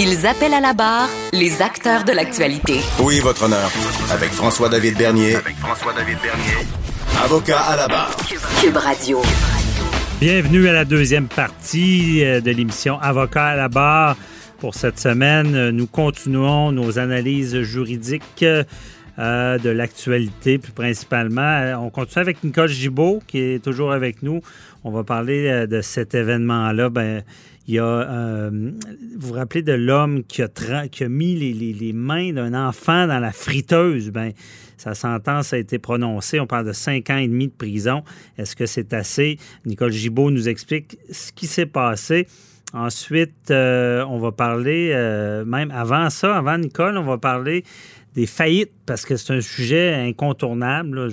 Ils appellent à la barre les acteurs de l'actualité. Oui, votre honneur. Avec François-David Bernier. Avec François-David Bernier. Avocat à la barre. Cube Radio. Bienvenue à la deuxième partie euh, de l'émission Avocat à la barre. Pour cette semaine, euh, nous continuons nos analyses juridiques euh, de l'actualité, plus principalement. On continue avec Nicole Gibault, qui est toujours avec nous. On va parler de cet événement-là. Il y a, vous vous rappelez de l'homme qui a, mis les, les mains d'un enfant dans la friteuse? Ben, sa sentence a été prononcée. On parle de cinq ans et demi de prison. Est-ce que c'est assez? Nicole Gibault nous explique ce qui s'est passé. Ensuite, euh, on va parler, euh, même avant ça, avant Nicole, on va parler des faillites, parce que c'est un sujet incontournable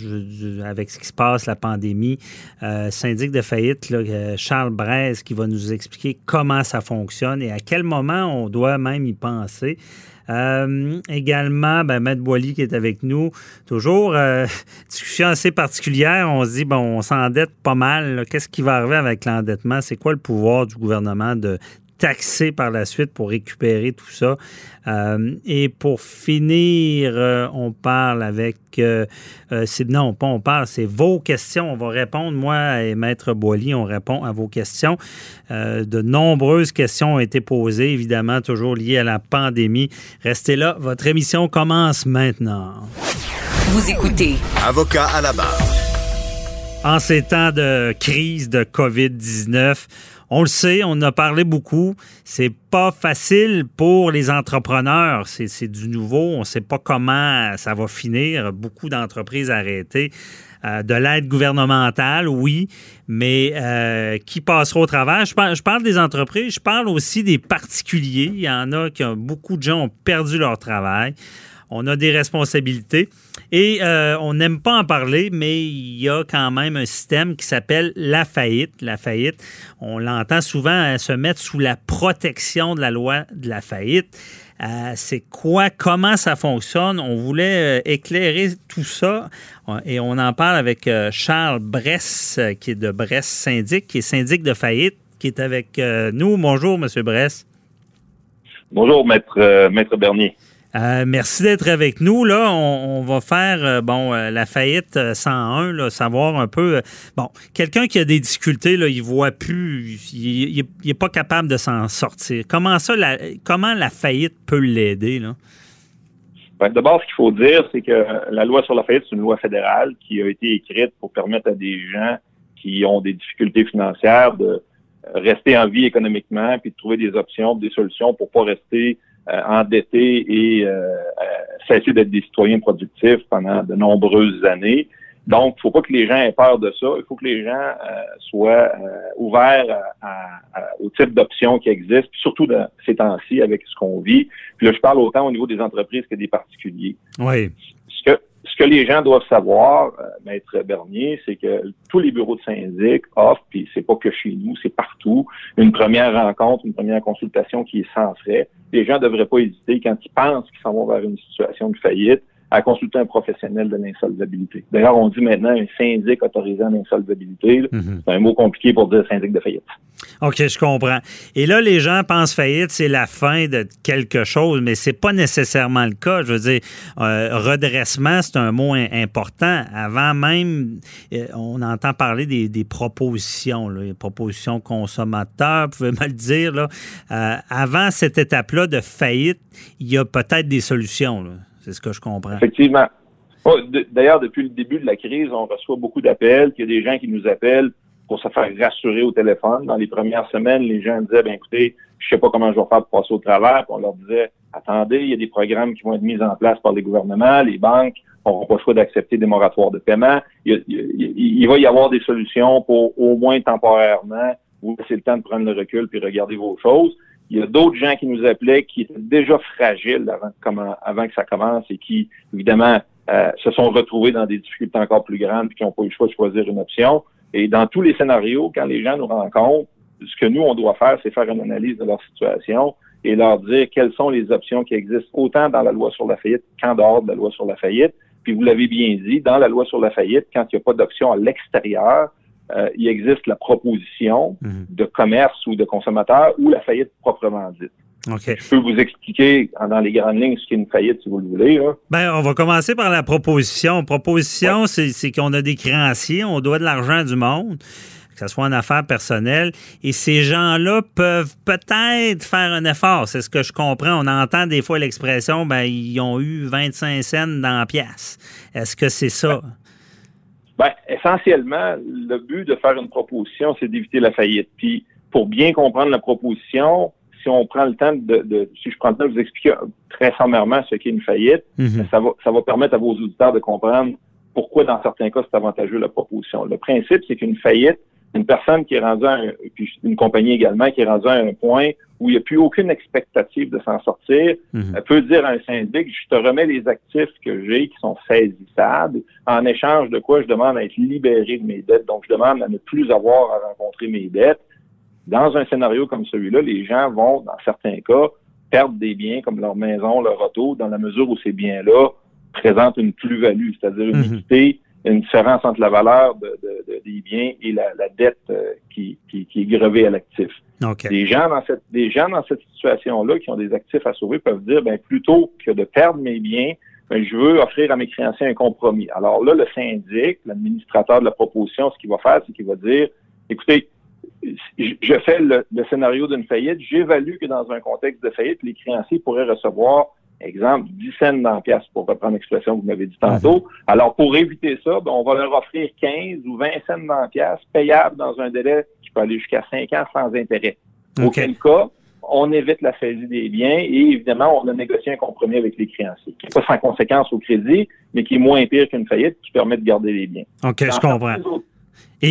avec ce qui se passe, la pandémie. Euh, syndic de faillite, Charles Braise, qui va nous expliquer comment ça fonctionne et à quel moment on doit même y penser. Euh, également, ben, Maître Boily qui est avec nous. Toujours, euh, discussion assez particulière. On se dit, bon, on s'endette pas mal. Qu'est-ce qui va arriver avec l'endettement? C'est quoi le pouvoir du gouvernement de taxer par la suite pour récupérer tout ça. Euh, et pour finir, euh, on parle avec... Euh, non, pas on parle, c'est vos questions. On va répondre, moi et Maître Boily, on répond à vos questions. de nombreuses questions ont été posées, évidemment, toujours liées à la pandémie. Restez là, votre émission commence maintenant. Vous écoutez. Avocat à la barre. En ces temps de crise de COVID-19, on le sait, on en a parlé beaucoup. C'est pas facile pour les entrepreneurs. C'est du nouveau. On ne sait pas comment ça va finir. Beaucoup d'entreprises arrêtées. Euh, de l'aide gouvernementale, oui, mais euh, qui passera au travers? Je parle, des entreprises, je parle aussi des particuliers. Il y en a qui ont, beaucoup de gens ont perdu leur travail on a des responsabilités. Et euh, on n'aime pas en parler, mais il y a quand même un système qui s'appelle la faillite. La faillite, on l'entend souvent se mettre sous la protection de la loi de la faillite. Euh, c'est quoi, comment ça fonctionne? On voulait euh, éclairer tout ça et on en parle avec Charles Bress, qui est de Bress Syndic, qui est syndic de faillite, qui est avec nous. Bonjour, Monsieur Bress. Bonjour, Maître Bernier. Euh, merci d'être avec nous. Là, on, va faire euh, bon euh, la faillite 101, là, savoir un peu. bon, quelqu'un qui a des difficultés, là, il voit plus, il, n'est pas capable de s'en sortir. Comment ça, la, comment la faillite peut l'aider là? Ben, D'abord, ce qu'il faut dire, c'est que la loi sur la faillite, c'est une loi fédérale qui a été écrite pour permettre à des gens qui ont des difficultés financières de rester en vie économiquement, puis de trouver des options, des solutions pour pas rester endettés et euh, euh, cesser d'être des citoyens productifs pendant de nombreuses années. Donc, il ne faut pas que les gens aient peur de ça. Il faut que les gens soient ouverts au type d'options qui existent, surtout dans ces temps-ci avec ce qu'on vit. Puis là, je parle autant au niveau des entreprises que des particuliers. Oui. Ce que, ce que les gens doivent savoir, euh, Maître Bernier, c'est que tous les bureaux de syndic offrent, puis c'est pas que chez nous, c'est partout, une première rencontre, une première consultation qui est sans frais. Les gens devraient pas hésiter quand ils pensent qu'ils s'en vont vers une situation de faillite à consulter un professionnel de l'insolvabilité. D'ailleurs, on dit maintenant un syndic autorisé en insolvabilité. Mhm. C'est un mot compliqué pour dire syndic de faillite. OK, je comprends. Et là, les gens pensent faillite, c'est la fin de quelque chose, mais c'est pas nécessairement le cas. Je veux dire, euh, redressement, c'est un mot important. Avant même, euh, on entend parler des, propositions, là, les propositions consommateurs, vous pouvez me le dire. Là. Euh, avant cette étape-là de faillite, il y a peut-être des solutions. Là. C'est ce que je comprends. Effectivement. Oh, d'ailleurs, depuis le début de la crise, on reçoit beaucoup d'appels, qu'il y a des gens qui nous appellent pour se faire rassurer au téléphone. Dans les premières semaines, les gens disaient, ben écoutez, je sais pas comment je vais faire pour passer au travers. On leur disait, attendez, il y a des programmes qui vont être mis en place par les gouvernements, les banques n'auront pas le choix d'accepter des moratoires de paiement. Il, va y avoir des solutions pour au moins temporairement vous laisser le temps de prendre le recul puis regarder vos choses. Il y a d'autres gens qui nous appelaient qui étaient déjà fragiles avant, que ça commence et qui, évidemment, euh, se sont retrouvés dans des difficultés encore plus grandes et qui n'ont pas eu le choix de choisir une option. Et dans tous les scénarios, quand les gens nous rencontrent, ce que nous, on doit faire, c'est faire une analyse de leur situation et leur dire quelles sont les options qui existent autant dans la loi sur la faillite qu'en dehors de la loi sur la faillite. Puis vous l'avez bien dit, dans la loi sur la faillite, quand il n'y a pas d'option à l'extérieur, euh, il existe la proposition mhm. de commerce ou de consommateur ou la faillite proprement dite. Je peux vous expliquer dans les grandes lignes ce qu'est une faillite, si vous le voulez. Ben, on va commencer par la proposition. Proposition, c'est qu'on a des créanciers, on doit de l'argent du monde que ce soit en affaires personnelles. Et ces gens-là peuvent peut-être faire un effort. C'est ce que je comprends. On entend des fois l'expression, ben, ils ont eu 25 cents dans la pièce. Est-ce que c'est ça? Ben, essentiellement, le but de faire une proposition, c'est d'éviter la faillite. Puis, pour bien comprendre la proposition, si on prend le temps de, si je prends le temps de vous expliquer très sommairement ce qu'est une faillite, mhm. ben, ça va, ça va permettre à vos auditeurs de comprendre pourquoi, dans certains cas, c'est avantageux la proposition. Le principe, c'est qu'une faillite, une personne qui est rendue à un, puis une compagnie également qui est rendue à un point où il n'y a plus aucune expectative de s'en sortir, mhm. elle peut dire à un syndic, je te remets les actifs que j'ai qui sont saisissables, en échange de quoi je demande à être libéré de mes dettes. Donc, je demande à ne plus avoir à rencontrer mes dettes. Dans un scénario comme celui-là, les gens vont, dans certains cas, perdre des biens comme leur maison, leur auto, dans la mesure où ces biens-là présentent une plus-value, c'est-à-dire une mhm. équité une différence entre la valeur de, des biens et la, dette euh, qui, qui, est grevée à l'actif. Des gens dans cette des gens dans cette situation-là qui ont des actifs à sauver peuvent dire ben plutôt que de perdre mes biens, ben, je veux offrir à mes créanciers un compromis. Alors là, le syndic, l'administrateur de la proposition, ce qu'il va faire, c'est qu'il va dire écoutez, je fais le, le scénario d'une faillite, j'évalue que dans un contexte de faillite, les créanciers pourraient recevoir exemple, 10 cents dans la pièce, pour reprendre l'expression que vous m'avez dit tantôt. Mhm. Alors, pour éviter ça, ben, on va leur offrir 15 ou 20 cents dans la pièce, payable dans un délai qui peut aller jusqu'à 5 ans sans intérêt. Auquel cas, on évite la saisie des biens et évidemment, on a négocié un compromis avec les créanciers, qui n'est pas sans conséquence au crédit, mais qui est moins pire qu'une faillite, qui permet de garder les biens. OK, je comprends.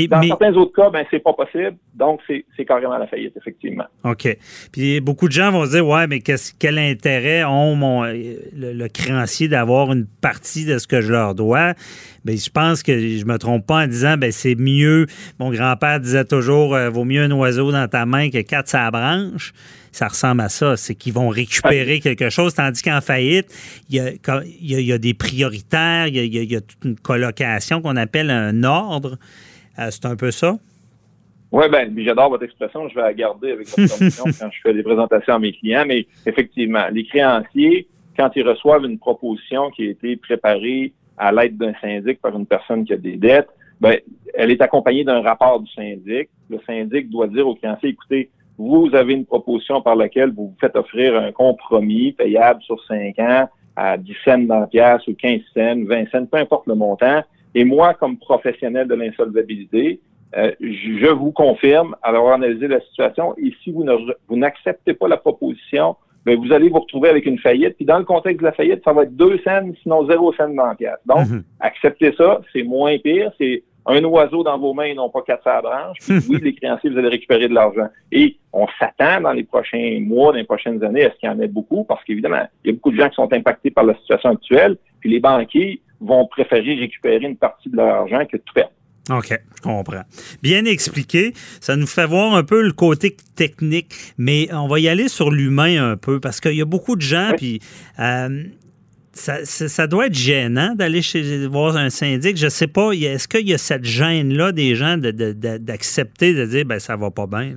Dans certains autres cas, ben, c'est pas possible. Donc, c'est carrément la faillite, effectivement. OK. Puis beaucoup de gens vont se dire Ouais, mais quel intérêt ont mon, le, créancier d'avoir une partie de ce que je leur dois? Bien, je pense que je me trompe pas en disant ben c'est mieux. Mon grand-père disait toujours euh, Vaut mieux un oiseau dans ta main que quatre sa branche ça ressemble à ça. C'est qu'ils vont récupérer quelque chose, tandis qu'en faillite, il y, a, il, y a, des prioritaires, il y a, il y a toute une colocation qu'on appelle un ordre. Euh, c'est un peu ça? Oui, ben, j'adore votre expression. Je vais la garder avec votre permission quand je fais des présentations à mes clients. Mais effectivement, les créanciers, quand ils reçoivent une proposition qui a été préparée à l'aide d'un syndic par une personne qui a des dettes, ben, elle est accompagnée d'un rapport du syndic. Le syndic doit dire aux créanciers, écoutez, vous avez une proposition par laquelle vous vous faites offrir un compromis payable sur cinq ans à 10 cents dans la pièce ou 15 cents, 20 cents, peu importe le montant. Et moi, comme professionnel de l'insolvabilité, euh, je vous confirme, avoir analysé la situation, et si vous, vous n'acceptez pas la proposition, bien, vous allez vous retrouver avec une faillite. Puis dans le contexte de la faillite, ça va être deux cents, sinon zéro la pièce. Donc, mhm. acceptez ça, c'est moins pire. C'est un oiseau dans vos mains et non pas quatre à la branche. Puis oui, les créanciers, vous allez récupérer de l'argent. Et on s'attend dans les prochains mois, dans les prochaines années, à ce qu'il y en ait beaucoup, parce qu'évidemment, il y a beaucoup de gens qui sont impactés par la situation actuelle. Puis les banquiers, vont préférer récupérer une partie de leur argent que tout perdre. OK, je comprends. Bien expliqué. Ça nous fait voir un peu le côté technique, mais on va y aller sur l'humain un peu parce qu'il y a beaucoup de gens, puis euh, ça, doit être gênant d'aller chez voir un syndic. Je sais pas, est-ce qu'il y a cette gêne-là des gens d'accepter de, dire ben ça va pas bien?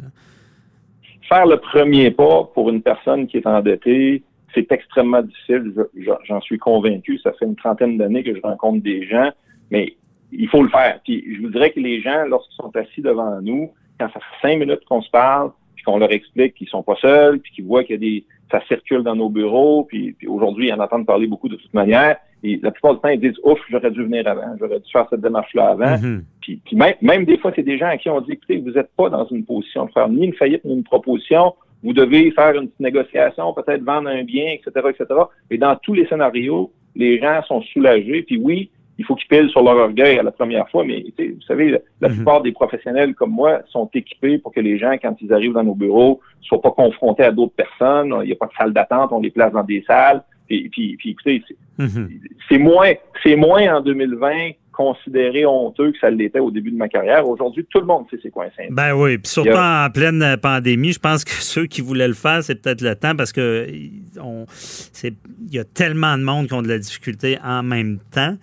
Faire le premier pas pour une personne qui est endettée, c'est extrêmement difficile, j'en suis convaincu. Ça fait une trentaine d'années que je rencontre des gens, mais il faut le faire. Puis je vous dirais que les gens, lorsqu'ils sont assis devant nous, quand ça fait cinq minutes qu'on se parle, puis qu'on leur explique qu'ils sont pas seuls, puis qu'ils voient qu'il y a des ça circule dans nos bureaux, puis, aujourd'hui, ils en entendent parler beaucoup de toute manière. Et la plupart du temps, ils disent Ouf, j'aurais dû venir avant, j'aurais dû faire cette démarche-là avant. Mm-hmm. Puis, même, même, des fois, c'est des gens à qui on dit écoutez, vous n'êtes pas dans une position de faire ni une faillite ni une proposition vous devez faire une petite négociation, peut-être vendre un bien, etc., etc. Et dans tous les scénarios, les gens sont soulagés. Puis oui, il faut qu'ils pilent sur leur orgueil à la première fois, mais vous savez, la, mhm. plupart des professionnels comme moi sont équipés pour que les gens, quand ils arrivent dans nos bureaux, soient pas confrontés à d'autres personnes. Il n'y a pas de salle d'attente, on les place dans des salles. Et puis, puis écoutez, mhm. c'est moins, c'est moins en 2020 considéré honteux que ça l'était au début de ma carrière. Aujourd'hui, tout le monde sait c'est quoi un syndic. Ben oui, puis surtout en pleine pandémie, je pense que ceux qui voulaient le faire, c'est peut-être le temps parce que on, il y a tellement de monde qui ont de la difficulté en même temps.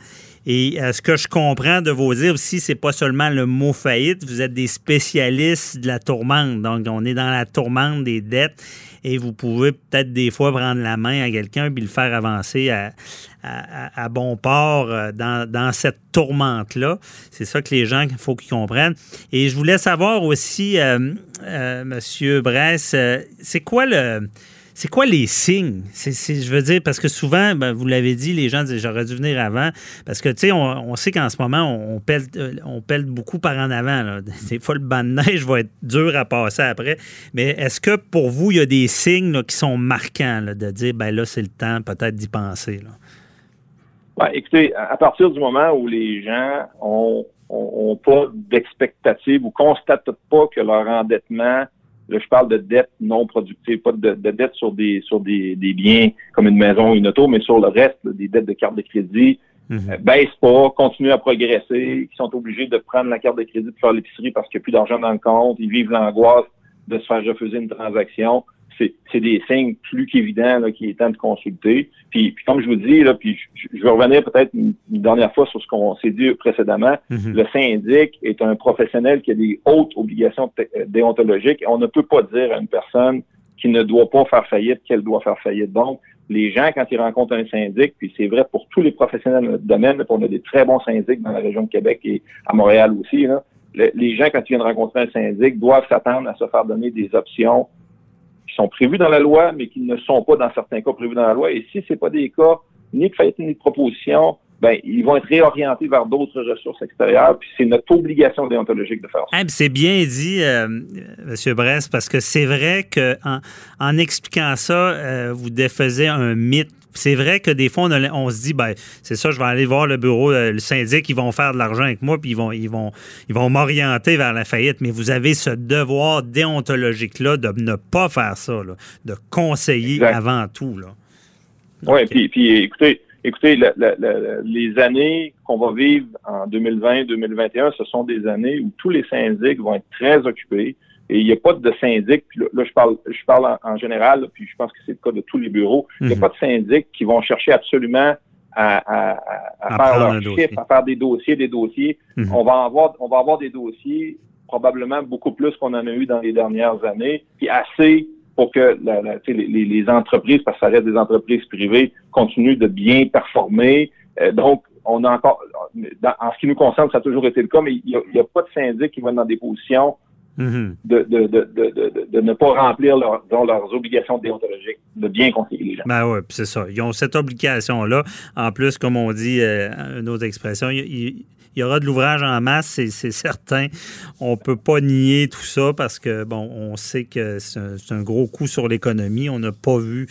Et euh, ce que je comprends de vos dire aussi, c'est pas seulement le mot faillite, vous êtes des spécialistes de la tourmente. Donc, on est dans la tourmente des dettes et vous pouvez peut-être des fois prendre la main à quelqu'un puis le faire avancer à, bon port euh, dans, dans cette tourmente-là. C'est ça que les gens, il faut qu'ils comprennent. Et je voulais savoir aussi, euh, euh, Monsieur Bress, c'est quoi le c'est quoi les signes? Je veux dire, parce que souvent, ben, vous l'avez dit, les gens disent j'aurais dû venir avant. Parce que, tu sais, on, sait qu'en ce moment, on, pèle, on pèle beaucoup par en avant. Des fois, le banc de neige va être dur à passer après. Mais est-ce que pour vous, il y a des signes qui sont marquants de dire, ben là, c'est le temps peut-être d'y penser? Là? Ben, écoutez, à partir du moment où les gens ont, ont, pas d'expectative ou constatent pas que leur endettement, là je parle de dette non productive, pas de, de dette sur des sur des, des, biens comme une maison ou une auto, mais sur le reste, des dettes de carte de crédit, mm baissent pas, continuent à progresser, qui sont obligés de prendre la carte de crédit pour faire l'épicerie parce qu'il n'y a plus d'argent dans le compte, ils vivent l'angoisse de se faire refuser une transaction c'est des signes plus qu'évidents qu'il est temps de consulter. Puis, comme je vous dis, là, puis je, vais revenir peut-être une, dernière fois sur ce qu'on s'est dit précédemment. Mm-hmm. Le syndic est un professionnel qui a des hautes obligations euh, déontologiques. On ne peut pas dire à une personne qui ne doit pas faire faillite qu'elle doit faire faillite. Donc, les gens, quand ils rencontrent un syndic, puis c'est vrai pour tous les professionnels de notre domaine, on a des très bons syndics dans la région de Québec et à Montréal aussi, là, les gens, quand ils viennent rencontrer un syndic, doivent s'attendre à se faire donner des options sont prévus dans la loi, mais qui ne sont pas dans certains cas prévus dans la loi. Et si ce pas des cas ni de faillite ni de proposition, ben, ils vont être réorientés vers d'autres ressources extérieures. Puis c'est notre obligation déontologique de faire ça. c'est bien dit, euh, M. Brest, parce que c'est vrai qu'en en, expliquant ça, euh, vous défaisez un mythe c'est vrai que des fois, on, se dit, ben, c'est ça, je vais aller voir le bureau, euh, le syndic, ils vont faire de l'argent avec moi, puis ils vont, ils vont, ils vont m'orienter vers la faillite. Mais vous avez ce devoir déontologique-là de ne pas faire ça, de conseiller avant tout. Oui, puis, puis écoutez, écoutez, les années qu'on va vivre en 2020-2021, ce sont des années où tous les syndics vont être très occupés. Et il n'y a pas de syndic, puis là, je parle, je parle en, général, puis je pense que c'est le cas de tous les bureaux, il n'y a mhm. pas de syndic qui vont chercher absolument à, faire leur chiffre, à faire des dossiers, des dossiers. Mhm. On va avoir, on va avoir des dossiers probablement beaucoup plus qu'on en a eu dans les dernières années, puis assez pour que les, entreprises, parce que ça reste des entreprises privées, continuent de bien performer. Euh, donc, on a encore, en ce qui nous concerne, ça a toujours été le cas, mais il n'y a, a, pas de syndic qui vont dans des positions. De, de, de, de, ne pas remplir leurs obligations déontologiques, de bien conseiller les gens. Ben oui, c'est ça. Ils ont cette obligation-là. En plus, comme on dit, euh, une autre expression, il, y aura de l'ouvrage en masse, c'est certain. On ne peut pas nier tout ça parce que, bon, on sait que c'est un, gros coup sur l'économie. On n'a pas vu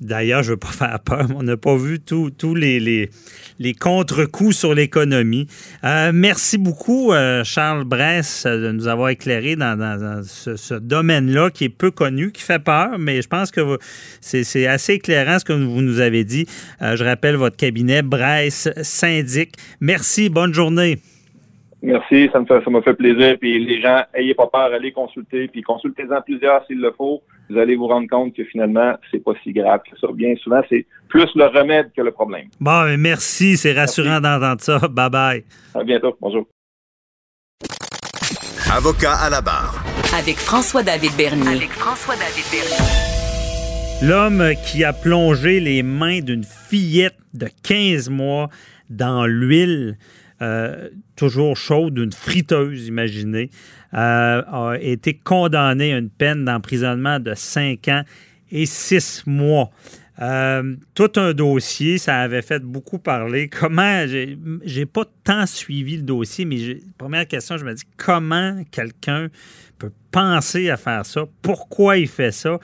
D'ailleurs, je ne veux pas faire peur, on n'a pas vu tous les, les, les contre-coups sur l'économie. Euh, merci beaucoup, euh, Charles Bress, de nous avoir éclairé dans, ce, domaine-là qui est peu connu, qui fait peur, mais je pense que c'est assez éclairant ce que vous nous avez dit. Euh, je rappelle votre cabinet, Bress Syndic. Merci, bonne journée. Merci, ça me fait, ça m'a fait plaisir. Puis les gens, ayez pas peur, allez consulter, puis consultez-en plusieurs s'il le faut. Vous allez vous rendre compte que finalement, c'est pas si grave que ça. Bien souvent, c'est plus le remède que le problème. Bon, mais merci, c'est rassurant d'entendre ça. Bye bye. À bientôt. Bonjour. Avocat à la barre. Avec François-David Bernier. Avec François-David Bernier. L'homme qui a plongé les mains d'une fillette de 15 mois dans l'huile euh, toujours chaude d'une friteuse, imaginez, euh, a été condamné à une peine d'emprisonnement de 5 ans et 6 mois. Euh, tout un dossier, ça avait fait beaucoup parler. Comment, j'ai pas tant suivi le dossier, mais première question, je me dis comment quelqu'un peut penser à faire ça? Pourquoi il fait ça?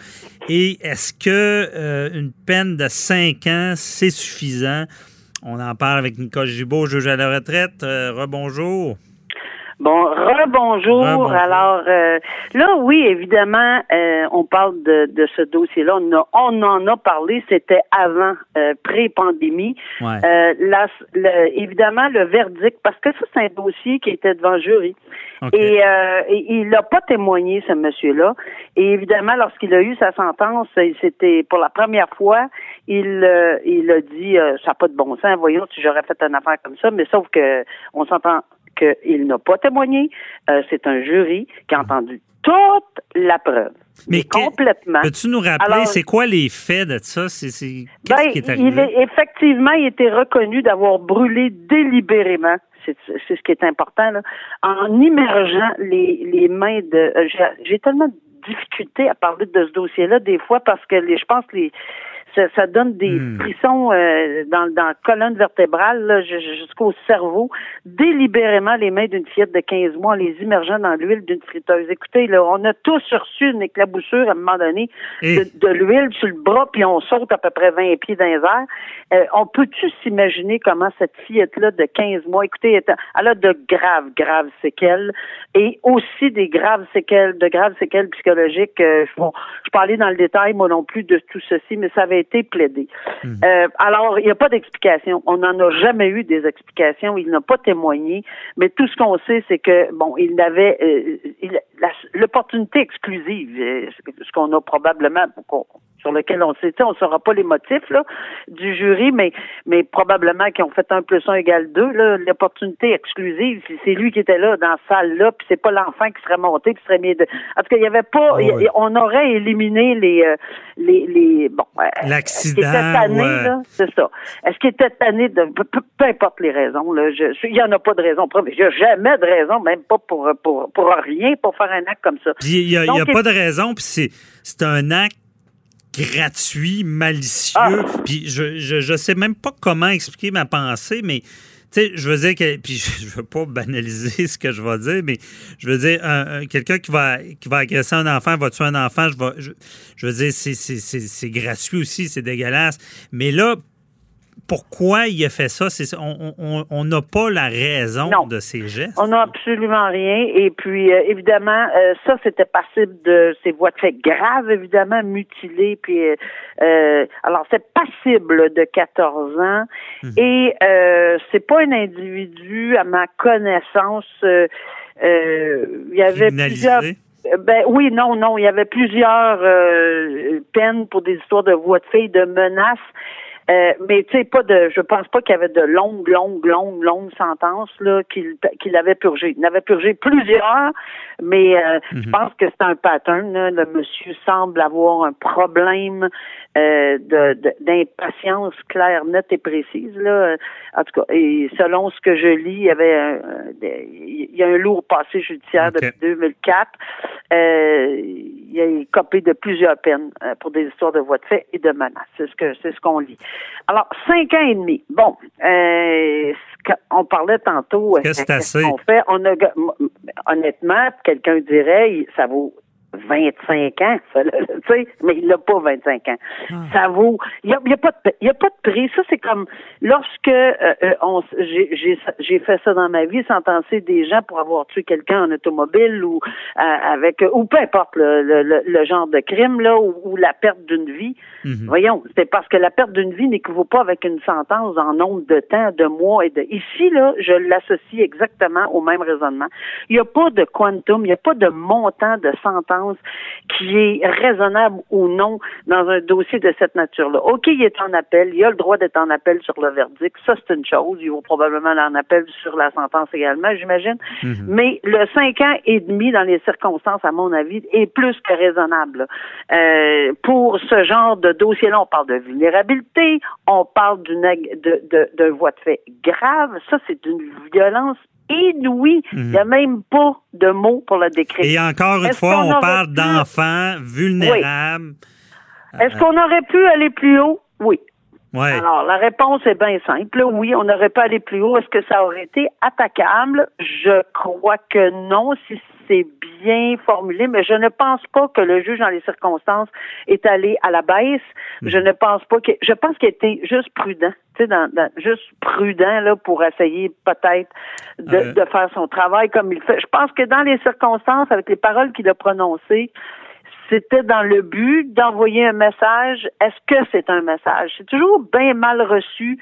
Et est-ce que une peine de 5 ans, c'est suffisant? On en parle avec Nicole Gibault, juge à la retraite. Euh, rebonjour. Bon, rebonjour. Alors, euh, là, oui, évidemment, euh, on parle de, de ce dossier-là. On, en a parlé, c'était avant, euh, pré-pandémie. Ouais. La- le- évidemment, le verdict, parce que ça, c'est un dossier qui était devant le jury. Et, et il n'a pas témoigné, ce monsieur-là. Et évidemment, lorsqu'il a eu sa sentence, c'était pour la première fois, il, euh, il a dit euh, ça n'a pas de bon sens, voyons si j'aurais fait une affaire comme ça, mais sauf que on s'entend qu'il n'a pas témoigné. Euh, c'est un jury qui a entendu toute la preuve. Mais que- complètement. Peux-tu nous rappeler, c'est quoi les faits de ça? C'est, c'est- qu'est-ce Ben, qui est il arrivé? est effectivement, il était reconnu d'avoir brûlé délibérément. C'est c'est ce qui est important là, en immergeant les, les mains de. euh, j'ai- J'ai tellement de difficulté à parler de ce dossier-là des fois parce que les, je pense que les ça, ça donne des Hmm. frissons euh, dans, dans la colonne vertébrale jusqu'au cerveau, délibérément les mains d'une fillette de 15 mois en les immergeant dans l'huile d'une friteuse. Écoutez, là, on a tous reçu une éclaboussure à un moment donné Et- de, de l'huile sur le bras, puis on saute à peu près 20 pieds dans les airs. Euh, on peut-tu s'imaginer comment cette fillette-là de 15 mois, écoutez, elle a- elle a de graves, graves séquelles et aussi des graves séquelles, de graves séquelles psychologiques. Euh, bon, je parlais dans le détail, moi non plus, de tout ceci, mais ça avait été plaidé. Euh, alors, il n'y a pas d'explication. On n'en a jamais eu des explications. Il n'a pas témoigné. Mais tout ce qu'on sait, c'est que, bon, il avait euh, il- l'opportunité exclusive, euh, ce qu'on a probablement, sur lequel on sait, on ne saura pas les motifs là, du jury, mais, mais probablement qu'ils ont fait un plus un égale deux. là, L'opportunité exclusive, c'est- c'est lui qui était là dans cette salle-là, puis c'est pas l'enfant qui serait monté, qui serait mis de. En tout cas, il y avait pas. Ah oui. on aurait éliminé les, euh, les, les bon. euh, L'accident, est-ce qu'il était tanné, ouais. C'est ça. Est-ce qu'il était tanné de peu, peu- importe les raisons, là, il n'y en a pas de raison. Il n'y a jamais de raison, même pas pour, pour, pour rien, pour faire un acte comme ça. Puis il n'y a, y a pas de raison, puis c'est, un acte gratuit, malicieux. Ah. Puis je, je, je sais même pas comment expliquer ma pensée, mais tu sais, je veux dire que, puis je veux pas banaliser ce que je vais dire, mais je veux dire, un- un- quelqu'un qui va, qui va agresser un enfant, va tuer un enfant, je, vais, je, je veux dire, c'est gratuit aussi, c'est dégueulasse. Mais là, pourquoi il a fait ça? C'est, on n'a pas la raison Non. de ses gestes. On n'a absolument rien. Et puis, euh, évidemment, euh, ça, c'était passible de ces voies de fait graves, évidemment, mutilées. Puis, euh, alors, c'est passible de 14 ans. Et euh, c'est pas un individu, à ma connaissance, il y avait plusieurs Ben oui, non, non. Il y avait plusieurs euh, peines pour des histoires de voies de fait, de menaces. Euh, mais tu sais, pas de. Je pense pas qu'il y avait de longues, longues, longues, longues sentences là qu'il qu'il avait purgé. Il avait purgé plusieurs, mais euh, je pense que c'est un pattern. Là. Le monsieur semble avoir un problème euh, de de- d'impatience claire, nette et précise. Là. En tout cas, et selon ce que je lis, il y avait un, il y a un lourd passé judiciaire depuis 2004. Euh, il a copé de plusieurs peines euh, pour des histoires de voies de fait et de menaces. C'est ce que c'est ce qu'on lit. Alors, cinq ans et demi. Bon, euh, on parlait tantôt. Est-ce que c'est euh, qu'est-ce qu'on fait? On a, honnêtement, quelqu'un dirait, ça vaut 25 ans, ça, là, tu sais, mais il n'a pas 25 ans. Ah. Ça vaut, il n'y a, y a pas de, il y a pas de prix. Ça, c'est comme lorsque euh, euh, on, j'ai, fait ça dans ma vie, sentencer des gens pour avoir tué quelqu'un en automobile ou euh, avec, ou peu importe le, le, le- le genre de crime là, ou, ou la perte d'une vie. Mhm. Voyons, c'est parce que la perte d'une vie n'équivaut pas avec une sentence en nombre de temps, de mois et de. Ici là, je l'associe exactement au même raisonnement. Il n'y a pas de quantum, il n'y a pas de montant de sentence qui est raisonnable ou non dans un dossier de cette nature-là. OK, il est en appel, il a le droit d'être en appel sur le verdict, ça c'est une chose. Il va probablement aller en appel sur la sentence également, j'imagine. Mais le cinq ans et demi dans les circonstances, à mon avis, est plus que raisonnable. Euh, pour ce genre de dossier-là, on parle de vulnérabilité, on parle d'une de, de, voie de fait grave. Ça, c'est d'une violence inouïe. Il n'y a même pas de mots pour la décrire. Et encore une fois, on parle pu- d'enfants vulnérables. Est-ce qu'on aurait pu aller plus haut? Oui. Ouais. Alors, la réponse est bien simple. Oui, on n'aurait pas allé plus haut. Est-ce que ça aurait été attaquable? Je crois que non. Si c'est bien formulé, mais je ne pense pas que le juge, dans les circonstances, est allé à la baisse. Mhm. Je ne pense pas que, je pense qu'il était juste prudent, tu sais, dans, dans- juste prudent, là, pour essayer peut-être de, Euh. de faire son travail comme il fait. Je pense que dans les circonstances, avec les paroles qu'il a prononcées, c'était dans le but d'envoyer un message. Est-ce que c'est un message? C'est toujours bien mal reçu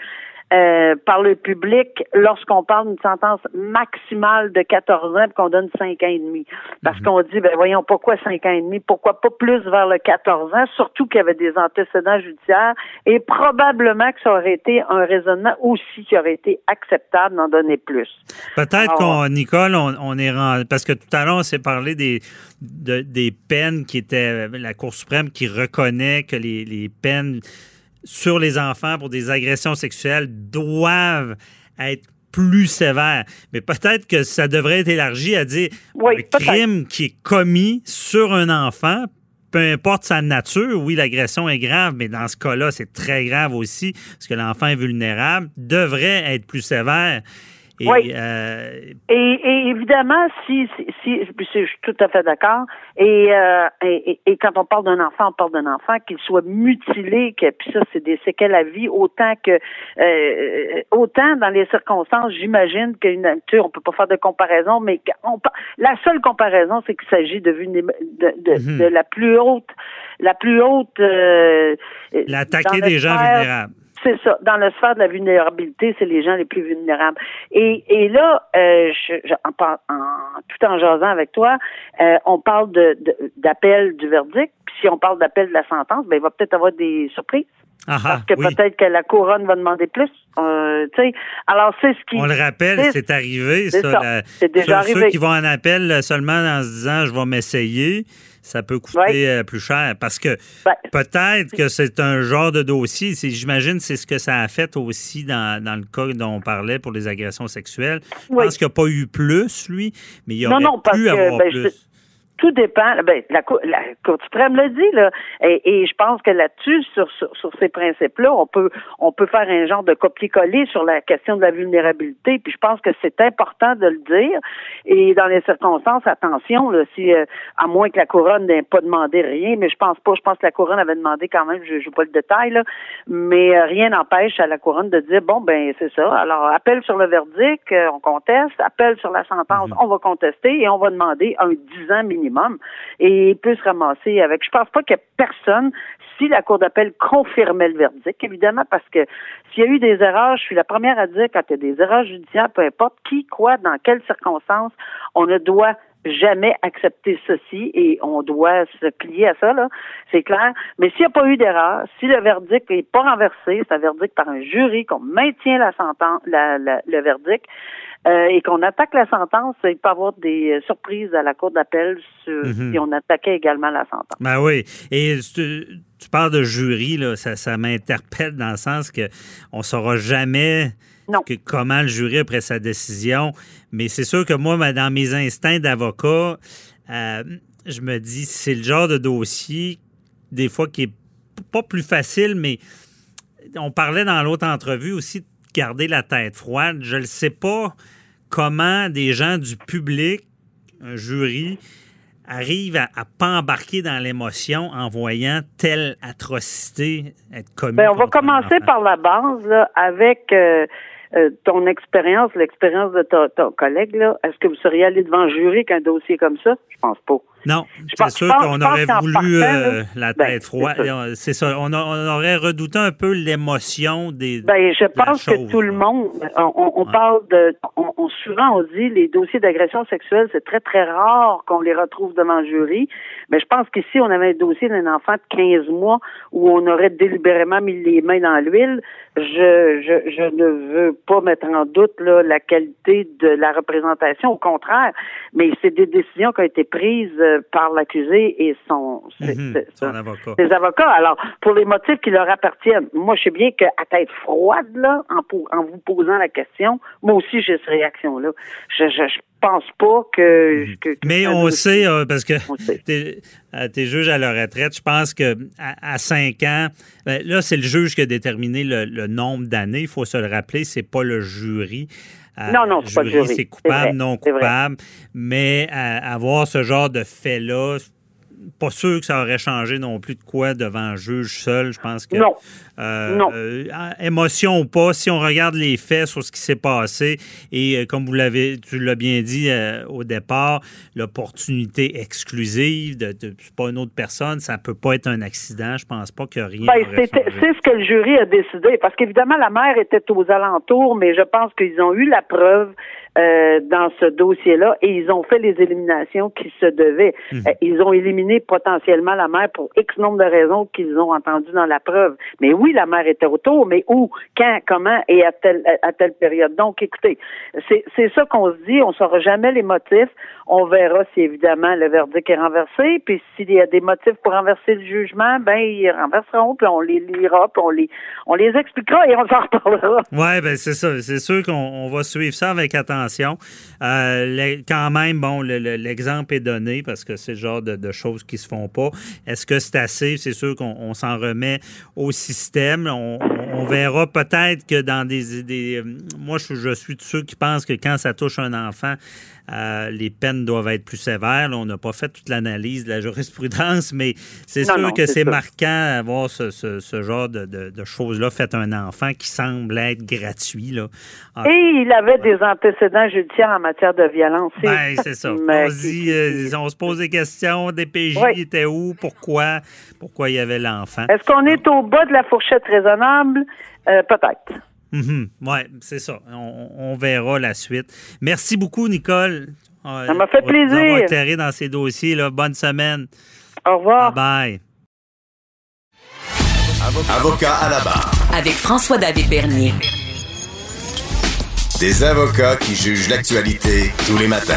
euh, par le public lorsqu'on parle d'une sentence maximale de 14 ans et qu'on donne 5 ans et demi. Parce qu'on dit, ben voyons, pourquoi 5 ans et demi? Pourquoi pas plus vers le 14 ans? Surtout qu'il y avait des antécédents judiciaires et probablement que ça aurait été un raisonnement aussi qui aurait été acceptable d'en donner plus. Peut-être qu'on, Nicole, on, on est rendu. Parce que tout à l'heure, on s'est parlé des, de- des peines qui étaient. La Cour suprême qui reconnaît que les, les peines sur les enfants pour des agressions sexuelles doivent être plus sévères. Mais peut-être que ça devrait être élargi à dire Oui, un crime qui est commis sur un enfant. Peu importe sa nature, oui, l'agression est grave, mais dans ce cas-là, c'est très grave aussi, parce que l'enfant est vulnérable, devrait être plus sévère. Et, Oui. euh, Et, et évidemment, si, si, si- je suis tout à fait d'accord. Et, euh, et, et- quand on parle d'un enfant, on parle d'un enfant qu'il soit mutilé, que puis ça, c'est des séquelles à vie, autant que euh, autant dans les circonstances, j'imagine qu'une tu sais, on peut pas faire de comparaison, mais par- la seule comparaison, c'est qu'il s'agit de, de, de, Mhm. de la plus haute, la plus haute. Euh, l'attaquer des gens vulnérables. C'est ça. Dans le sphère de la vulnérabilité, c'est les gens les plus vulnérables. Et, et là, euh, je, je- en, par- en- tout en jasant avec toi, euh, on parle de, d'appel du verdict. Puis si on parle d'appel de la sentence, ben il va peut-être avoir des surprises. Ah, ah, Parce que oui. peut-être que la couronne va demander plus. Euh, alors c'est ce qui. On le rappelle, c'est- arrivé. c'est ça, la- déjà ceux, ceux arrivé. qui vont en appel seulement en se disant je vais m'essayer, ça peut coûter euh, plus cher. Parce que peut-être que c'est un genre de dossier. J'imagine c'est ce que ça a fait aussi dans, dans le cas dont on parlait pour les agressions sexuelles. Je pense qu'il n'y a pas eu plus, lui, mais il y Non, aurait non, parce pu avoir ben, plus. Tout dépend. Ben, la, Cour- la Cour suprême le dit, là. Et, et je pense que là-dessus, sur, sur, sur ces principes-là, on peut, on peut faire un genre de copier-coller sur la question de la vulnérabilité. Puis je pense que c'est important de le dire. Et dans les circonstances, attention, là, si, euh, à moins que la couronne n'ait pas demandé rien, mais je pense pas, je pense que la couronne avait demandé quand même, je ne pas le détail, là, mais euh, rien n'empêche à la couronne de dire, bon, ben, c'est ça. Alors, appel sur le verdict, euh, on conteste. Appel sur la sentence, on va contester et on va demander un 10 ans minimum. Et il peut se ramasser avec, je pense pas ait personne, si la Cour d'appel confirmait le verdict, évidemment, parce que s'il y a eu des erreurs, je suis la première à dire quand il y a des erreurs judiciaires, peu importe qui, quoi, dans quelles circonstances, on ne doit jamais accepter ceci et on doit se plier à ça, là, c'est clair. Mais s'il n'y a pas eu d'erreur, si le verdict n'est pas renversé, c'est un verdict par un jury, qu'on maintient la sentence, le verdict, euh, et qu'on attaque la sentence, il peut y avoir des euh, surprises à la Cour d'appel Mhm. si on attaquait également la sentence. Ben oui. Et tu, tu parles de jury, là, ça, ça m'interpelle dans le sens que on saura jamais Non. que- comment le jury a pris sa décision. Mais c'est sûr que moi, dans mes instincts d'avocat, euh, je me dis, c'est le genre de dossier, des fois, qui est pas plus facile, mais on parlait dans l'autre entrevue aussi de garder la tête froide. Je ne sais pas comment des gens du public, un jury, arrivent à, à pas embarquer dans l'émotion en voyant telle atrocité être commise. Ben, on va un commencer enfant. par la base là, avec euh, euh, ton expérience, l'expérience de ton, ton collègue. Est-ce que vous seriez allé devant le jury qu'un dossier comme ça? Je pense pas. Non, Je c'est sûr qu'on aurait voulu partant, euh, la ben, tête froide. C'est ça. On, a- on aurait redouté un peu l'émotion des. Ben, je pense que tout le monde, on, on- on Ouais. parle de, on, on- souvent on dit les dossiers d'agression sexuelle, c'est très très rare qu'on les retrouve devant le jury. Mais je pense qu'ici on avait un dossier d'un enfant de 15 mois où on aurait délibérément mis les mains dans l'huile. Je, je, je ne veux pas mettre en doute là, la qualité de la représentation, au contraire. Mais c'est des décisions qui ont été prises euh, par l'accusé et son, Mhm, son avocat. avocats. Alors, pour les motifs qui leur appartiennent, moi, je sais bien qu'à tête froide, là, en, en vous posant la question, moi aussi, j'ai cette réaction-là. Je, je, je pense pas que. que- que Mais ça on sait, euh, parce que t'es euh, t'es juge à la retraite, je pense que à, à 5 ans, ben, là, c'est le juge qui a déterminé le, le nombre d'années. Il faut se le rappeler, c'est pas le jury. Euh, Non, non, jury. C'est C'est coupable, vrai, non coupable. Mais avoir ce genre de fait-là, pas sûr que ça aurait changé non plus de quoi devant un juge seul. Je pense que. Non. Euh, Non. euh, émotion ou pas, si on regarde les faits sur ce qui s'est passé, et euh, comme vous l'avez, tu l'as bien dit au départ, l'opportunité exclusive de, pas une autre personne, ça peut pas être un accident. Je pense pas que rien. Ben, c'est ce que le jury a décidé, parce qu'évidemment, la mère était aux alentours, mais je pense qu'ils ont eu la preuve euh, dans ce dossier-là et ils ont fait les éliminations qui se devaient. Mhm. Euh, ils ont éliminé potentiellement la mère pour X nombre de raisons qu'ils ont entendues dans la preuve. Mais oui, la mère était autour, mais où, quand, comment et à telle, à telle période. Donc, écoutez, c'est c'est ça qu'on se dit. On ne saura jamais les motifs. On verra si, évidemment, le verdict est renversé. Puis, s'il y a des motifs pour renverser le jugement, ben, ils renverseront, puis on les lira, puis on les, on les expliquera et on s'en reparlera. Oui, ben c'est ça. C'est sûr qu'on on va suivre ça avec attention. Euh, quand même, bon, le- le- l'exemple est donné parce que c'est le genre de, de choses qui se font pas. Est-ce que c'est assez? C'est sûr qu'on on s'en remet au système. On, verra peut-être que dans des... des moi, je, je suis de ceux qui pensent que quand ça touche un enfant, euh, les peines doivent être plus sévères. Là, on n'a pas fait toute l'analyse de la jurisprudence, mais c'est sûr non, que c'est marquant d'avoir ce, ce- ce genre de, de- de choses-là faites à un enfant qui semble être gratuit. Là. En- Et il avait des antécédents judiciaires en matière de violence. Ben, c'est ça. Mais On se dit, euh, on se pose des questions, des PJ Oui. étaient où, pourquoi, pourquoi il y avait l'enfant. Est-ce qu'on est au bas de la fourchette raisonnable? Euh, Peut-être. Mhm. Oui, c'est ça. On, on verra la suite. Merci beaucoup, Nicole. Euh, Ça m'a fait on plaisir. éclairé dans ces dossiers. Là. Bonne semaine. Au revoir. Bye. Avocat à la barre. Avec François-David Bernier. Des avocats qui jugent l'actualité tous les matins.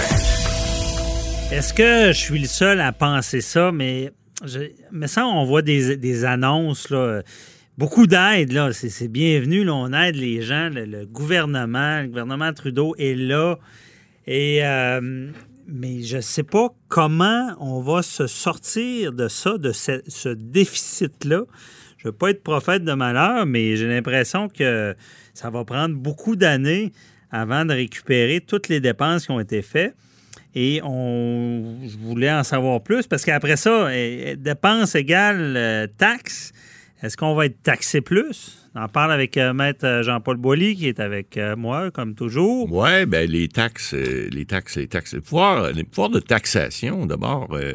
Est-ce que je suis le seul à penser ça? Mais, mais ça, on voit des, des annonces, là. Beaucoup d'aide, là. C'est bienvenu, là. On aide les gens. Le, gouvernement, le gouvernement Trudeau est là. Et, euh, mais je ne sais pas comment on va se sortir de ça, de ce déficit-là. Je ne veux pas être prophète de malheur, mais j'ai l'impression que ça va prendre beaucoup d'années avant de récupérer toutes les dépenses qui ont été faites. Et on, je voulais en savoir plus parce qu'après ça, eh, dépenses égales euh, taxes. Est-ce qu'on va être taxé plus? On en parle avec euh, Maître Jean-Paul Boilly qui est avec euh, moi, comme toujours. Ouais, ben les taxes, euh, les taxes, les taxes, les pouvoirs, les pouvoirs de taxation, d'abord, euh,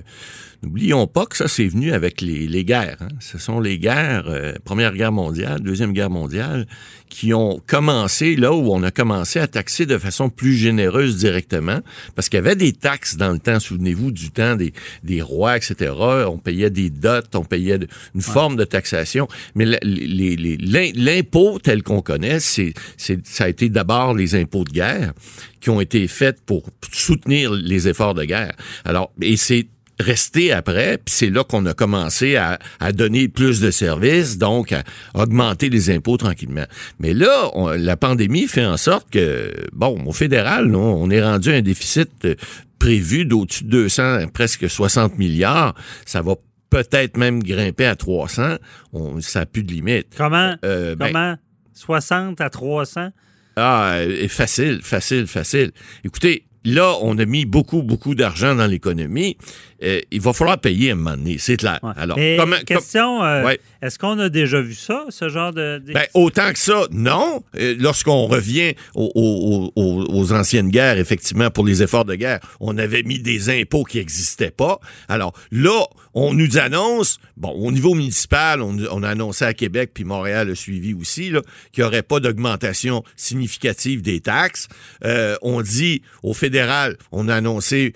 n'oublions pas que ça, c'est venu avec les, les guerres. hein. Ce sont les guerres, euh, Première Guerre mondiale, Deuxième Guerre mondiale, qui ont commencé là où on a commencé à taxer de façon plus généreuse directement, parce qu'il y avait des taxes dans le temps, souvenez-vous, du temps des, des rois, etc. On payait des dots, on payait de- une forme de taxation, mais la- les- les- l'impôt tel qu'on connaît, c'est, ça a été d'abord les impôts de guerre qui ont été faits pour soutenir les efforts de guerre. Alors, et c'est resté après, puis c'est là qu'on a commencé à, à donner plus de services, donc à augmenter les impôts tranquillement. Mais là, on- la pandémie fait en sorte que, bon, au fédéral, on est rendu à un déficit euh, prévu d'au-dessus de 200, presque 60 milliards. Ça va peut-être même grimper à 300. On, ça n'a plus de limite. Comment? Euh, ben, comment? 60 à 300? ah, euh, facile, facile, facile. Écoutez, là, on a mis beaucoup, beaucoup d'argent dans l'économie. Euh, il va falloir payer à un moment donné, c'est clair. Ouais. Alors, Mais comment- com- question, euh, Ouais. est-ce qu'on a déjà vu ça, ce genre de... Ben, autant que ça, non. Euh, Lorsqu'on revient aux, aux- aux- aux anciennes guerres, effectivement, pour les efforts de guerre, on avait mis des impôts qui n'existaient pas. Alors là, on nous annonce, bon, au niveau municipal, on, on a annoncé à Québec, puis Montréal a suivi aussi, là, qu'il n'y aurait pas d'augmentation significative des taxes. Euh, on dit au fédéral, on a annoncé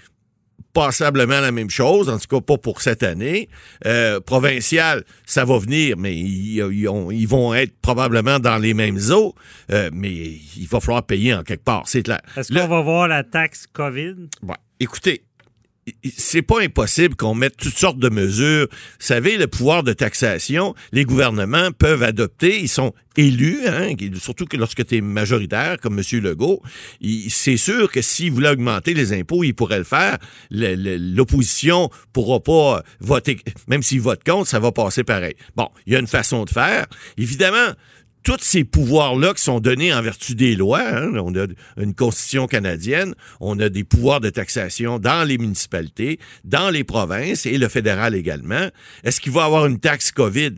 passablement la même chose, en tout cas pas pour cette année. Euh, provincial, ça va venir, mais ils, ils ont- ils vont être probablement dans les mêmes eaux, euh, mais il va falloir payer en quelque part, c'est clair. Est-ce qu'on va voir la taxe COVID? Ouais. Écoutez, c'est pas impossible qu'on mette toutes sortes de mesures. Vous savez, le pouvoir de taxation, les gouvernements peuvent adopter, ils sont élus, hein, surtout que lorsque tu es majoritaire, comme M. Legault, c'est sûr que s'il voulait augmenter les impôts, il pourrait le faire. L'opposition pourra pas voter, même s'il vote contre, ça va passer pareil. Bon, il y a une façon de faire. Évidemment, tous ces pouvoirs-là qui sont donnés en vertu des lois, hein, on a une constitution canadienne, on a des pouvoirs de taxation dans les municipalités, dans les provinces et le fédéral également. Est-ce qu'il va y avoir une taxe COVID?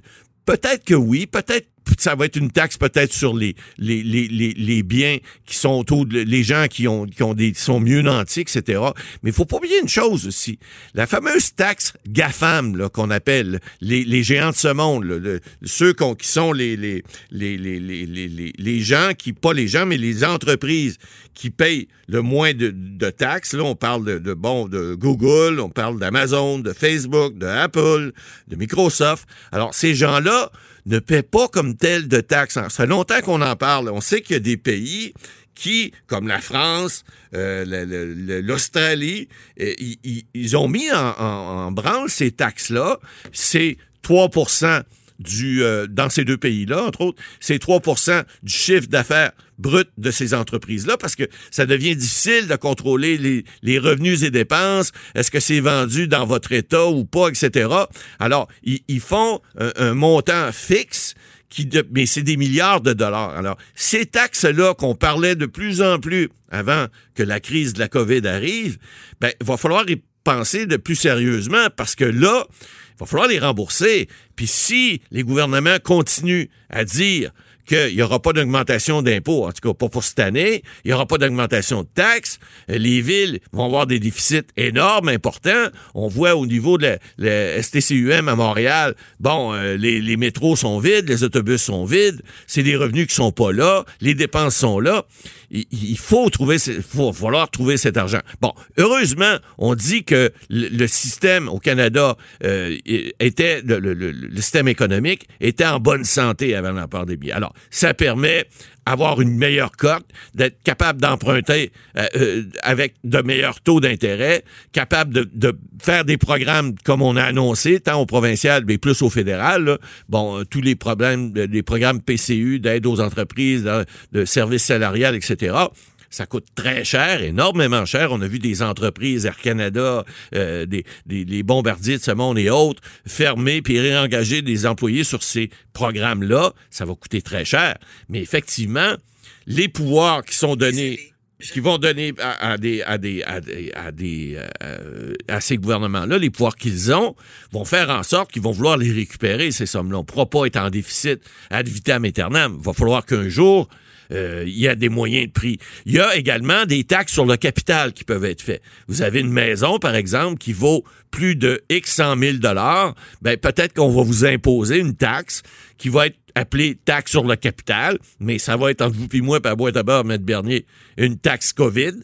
Peut-être que oui, peut-être ça va être une taxe peut-être sur les, les, les, les, biens qui sont autour de les gens qui ont, qui ont des sont mieux nantis, etc. Mais il faut pas oublier une chose aussi. La fameuse taxe GAFAM qu'on appelle les, les géants de ce monde, ceux qui sont les, les, les, les, les, les, gens qui, pas les gens, mais les entreprises qui payent le moins de, de taxes. Là, on parle de, de, bon, de Google, on parle d'Amazon, de Facebook, de Apple, de Microsoft. Alors, ces gens-là, ne paient pas comme tel de taxes. Ça fait longtemps qu'on en parle. On sait qu'il y a des pays qui, comme la France, euh, l'Australie, euh, ils, ont mis en, branle ces taxes-là. C'est 3 du, euh, dans ces deux pays-là, entre autres, c'est 3% du chiffre d'affaires brut de ces entreprises-là, parce que ça devient difficile de contrôler les, les revenus et dépenses. Est-ce que c'est vendu dans votre État ou pas, etc. Alors, ils, ils font un, montant fixe qui mais c'est des milliards de dollars. Alors, ces taxes-là qu'on parlait de plus en plus avant que la crise de la COVID arrive, ben, il va falloir de plus sérieusement parce que là, il va falloir les rembourser. Puis si les gouvernements continuent à dire qu'il n'y aura pas d'augmentation d'impôts, en tout cas pas pour cette année, il n'y aura pas d'augmentation de taxes, euh, les villes vont avoir des déficits énormes, importants. On voit au niveau de la, STCUM à Montréal, bon, euh, les, les, métros sont vides, les autobus sont vides, c'est des revenus qui sont pas là, les dépenses sont là. Il, faut trouver, faut falloir trouver cet argent. Bon, heureusement, on dit que le, système au Canada euh, était, le, le, système économique était en bonne santé avant la des billets. Alors, ça permet avoir une meilleure cote, d'être capable d'emprunter euh, euh, avec de meilleurs taux d'intérêt, capable de, faire des programmes comme on a annoncé, tant au provincial, mais plus au fédéral. Bon, euh, tous les problèmes, les programmes PCU d'aide aux entreprises, de services salariales, etc ça coûte très cher, énormément cher. On a vu des entreprises, Air Canada, euh, des, des, bombardiers de ce monde et autres, fermer puis réengager des employés sur ces programmes-là. Ça va coûter très cher. Mais effectivement, les pouvoirs qui sont donnés qui vont donner à, des à des à des à, des, euh, à ces gouvernements-là les pouvoirs qu'ils ont vont faire en sorte qu'ils vont vouloir les récupérer ces sommes-là. On ne pourra pas être en déficit ad vitam aeternam. Il va falloir qu'un jour euh, il y a des moyens de prix. Il y a également des taxes sur le capital qui peuvent être faites. Vous avez une maison, par exemple, qui vaut plus de X 100 000 dollars, ben peut-être qu'on va vous imposer une taxe qui va être appelée taxe sur le capital, mais ça va être entre vous et moi, par boîte à M. Bernier, une taxe COVID,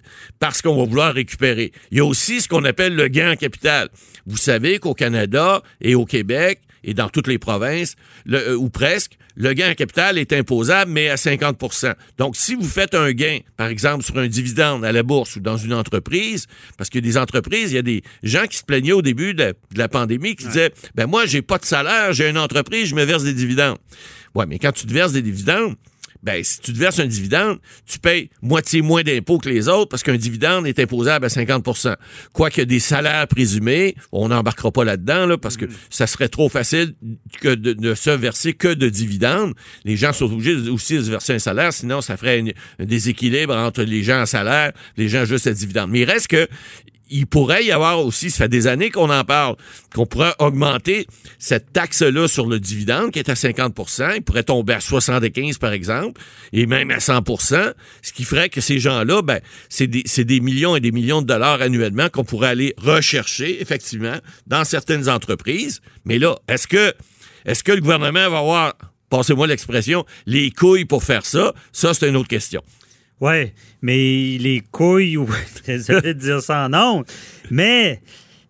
parce qu'on va vouloir récupérer. Il y a aussi ce qu'on appelle le gain en capital. Vous savez qu'au Canada et au Québec, et dans toutes les provinces, euh, ou presque, le gain en capital est imposable, mais à 50% Donc, si vous faites un gain, par exemple, sur un dividende à la bourse ou dans une entreprise, parce que des entreprises, il y a des gens qui se plaignaient au début de la, pandémie, qui disaient, ben moi, j'ai pas de salaire, j'ai une entreprise, je me verse des dividendes. Ouais, mais quand tu te verses des dividendes, ben, si tu te verses un dividende, tu payes moitié moins d'impôts que les autres parce qu'un dividende est imposable à 50% Quoique des salaires présumés, on n'embarquera pas là-dedans là, parce que mm. ça serait trop facile que de ne se verser que de dividendes. Les gens sont obligés aussi de se verser un salaire, sinon ça ferait un déséquilibre entre les gens en salaire, les gens juste à dividendes. Mais il reste que il pourrait y avoir aussi, ça fait des années qu'on en parle, qu'on pourrait augmenter cette taxe-là sur le dividende qui est à 50% Il pourrait tomber à 75 par exemple, et même à 100% ce qui ferait que ces gens-là, ben, c'est des, millions et des millions de dollars annuellement qu'on pourrait aller rechercher, effectivement, dans certaines entreprises. Mais là, est-ce que, est-ce que le gouvernement va avoir, passez-moi l'expression, les couilles pour faire ça? Ça, c'est une autre question. Oui, mais les couilles, ou désolé de dire ça en mais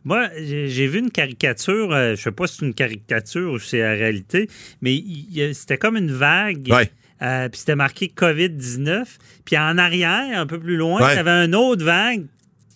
moi, j'ai vu une caricature, euh, je sais pas si c'est une caricature ou si c'est la réalité, mais c'était comme une vague. Euh, puis c'était marqué COVID-19. Puis en arrière, un peu plus loin, il y avait une autre vague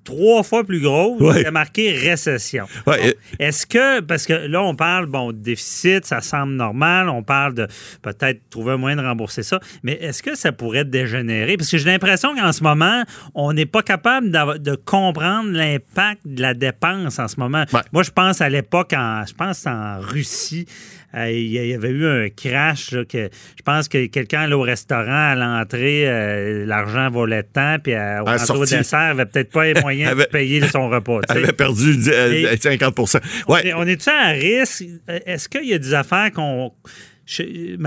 trois fois plus grosse, Ouais. il a marqué récession. Ouais, Est-ce que, parce que là, on parle, bon, de déficit, ça semble normal, on parle de peut-être trouver un moyen de rembourser ça, mais est-ce que ça pourrait dégénérer? Parce que j'ai l'impression qu'en ce moment, on n'est pas capable de comprendre l'impact de la dépense en ce moment. Ouais. Moi, je pense à l'époque, je pense en Russie, euh, il y avait eu un crash, là, que je pense que quelqu'un allait au restaurant, à l'entrée, euh, l'argent volait tant, puis euh, au À au sortie. dessert, il avait peut-être pas les moyens Avait- de payer son repas. Elle a perdu dix- euh, Et- 50 On Ouais. On est-tu à risque? Est-ce qu'il y a des affaires qu'on.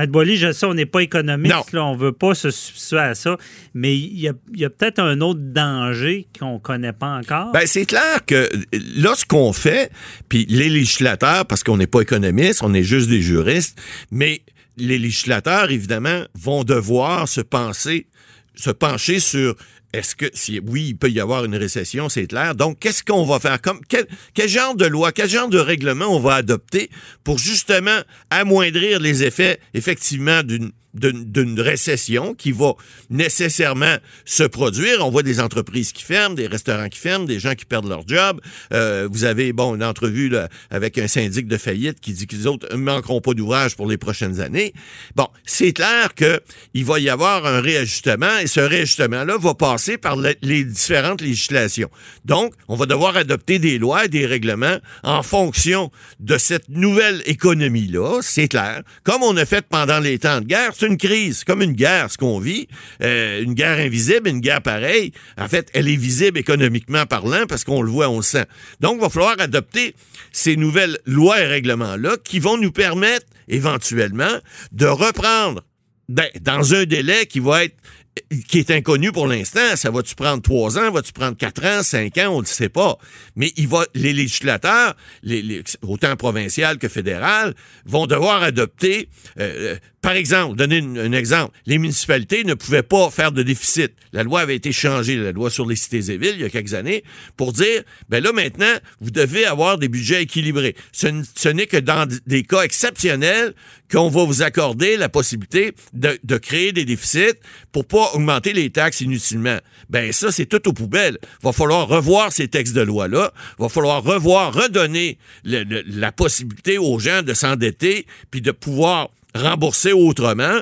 Boily, je sais, on n'est pas économiste, là, on ne veut pas se substituer à ça, mais il y a, peut-être un autre danger qu'on ne connaît pas encore. Ben, c'est clair que là, ce qu'on fait, puis les législateurs, parce qu'on n'est pas économistes, on est juste des juristes, mais les législateurs, évidemment, vont devoir se penser, se pencher sur est-ce que, si, oui, il peut y avoir une récession, c'est clair. Donc, qu'est-ce qu'on va faire? Comme, quel, quel genre de loi, quel genre de règlement on va adopter pour justement amoindrir les effets, effectivement, d'une d'une récession qui va nécessairement se produire. On voit des entreprises qui ferment, des restaurants qui ferment, des gens qui perdent leur job. Euh, vous avez, bon, une entrevue là, avec un syndic de faillite qui dit que les autres ne manqueront pas d'ouvrage pour les prochaines années. Bon, c'est clair que il va y avoir un réajustement et ce réajustement-là va passer par le- les différentes législations. Donc, on va devoir adopter des lois et des règlements en fonction de cette nouvelle économie-là, c'est clair. Comme on a fait pendant les temps de guerre, c'est une crise, c'est comme une guerre, ce qu'on vit. Euh, une guerre invisible, une guerre pareille. En fait, elle est visible économiquement parlant parce qu'on le voit, on le sent. Donc, il va falloir adopter ces nouvelles lois et règlements-là qui vont nous permettre éventuellement de reprendre ben, dans un délai qui va être qui est inconnu pour l'instant. Ça va-tu prendre trois ans, va-tu prendre quatre ans, cinq ans, on ne le sait pas. Mais il va, les législateurs, les, autant provincial que fédéral, vont devoir adopter, euh, par exemple, donner un exemple, les municipalités ne pouvaient pas faire de déficit. La loi avait été changée, la loi sur les cités et villes, il y a quelques années, pour dire, ben là maintenant, vous devez avoir des budgets équilibrés. Ce, n'est que dans des cas exceptionnels qu'on va vous accorder la possibilité de, créer des déficits pour pas augmenter les taxes inutilement. Ben ça, c'est tout aux poubelles. Va falloir revoir ces textes de loi-là. Va falloir revoir, redonner la possibilité aux gens de s'endetter puis de pouvoir rembourser autrement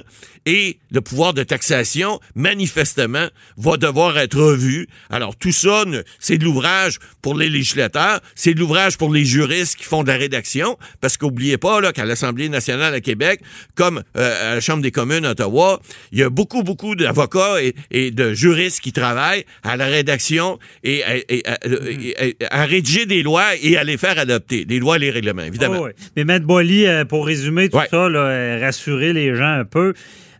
et le pouvoir de taxation, manifestement, va devoir être revu. Alors, tout ça, c'est de l'ouvrage pour les législateurs, c'est de l'ouvrage pour les juristes qui font de la rédaction, parce qu'oubliez pas là, qu'à l'Assemblée nationale à Québec, comme euh, à la Chambre des communes à Ottawa, il y a beaucoup, beaucoup d'avocats et, et de juristes qui travaillent à la rédaction et à, et à- et à- à rédiger des lois et à les faire adopter, les lois et les règlements, évidemment. Oh, oui. Mais Maître Boily, euh, pour résumer tout Ouais. ça, là, euh, rassurer les gens un peu,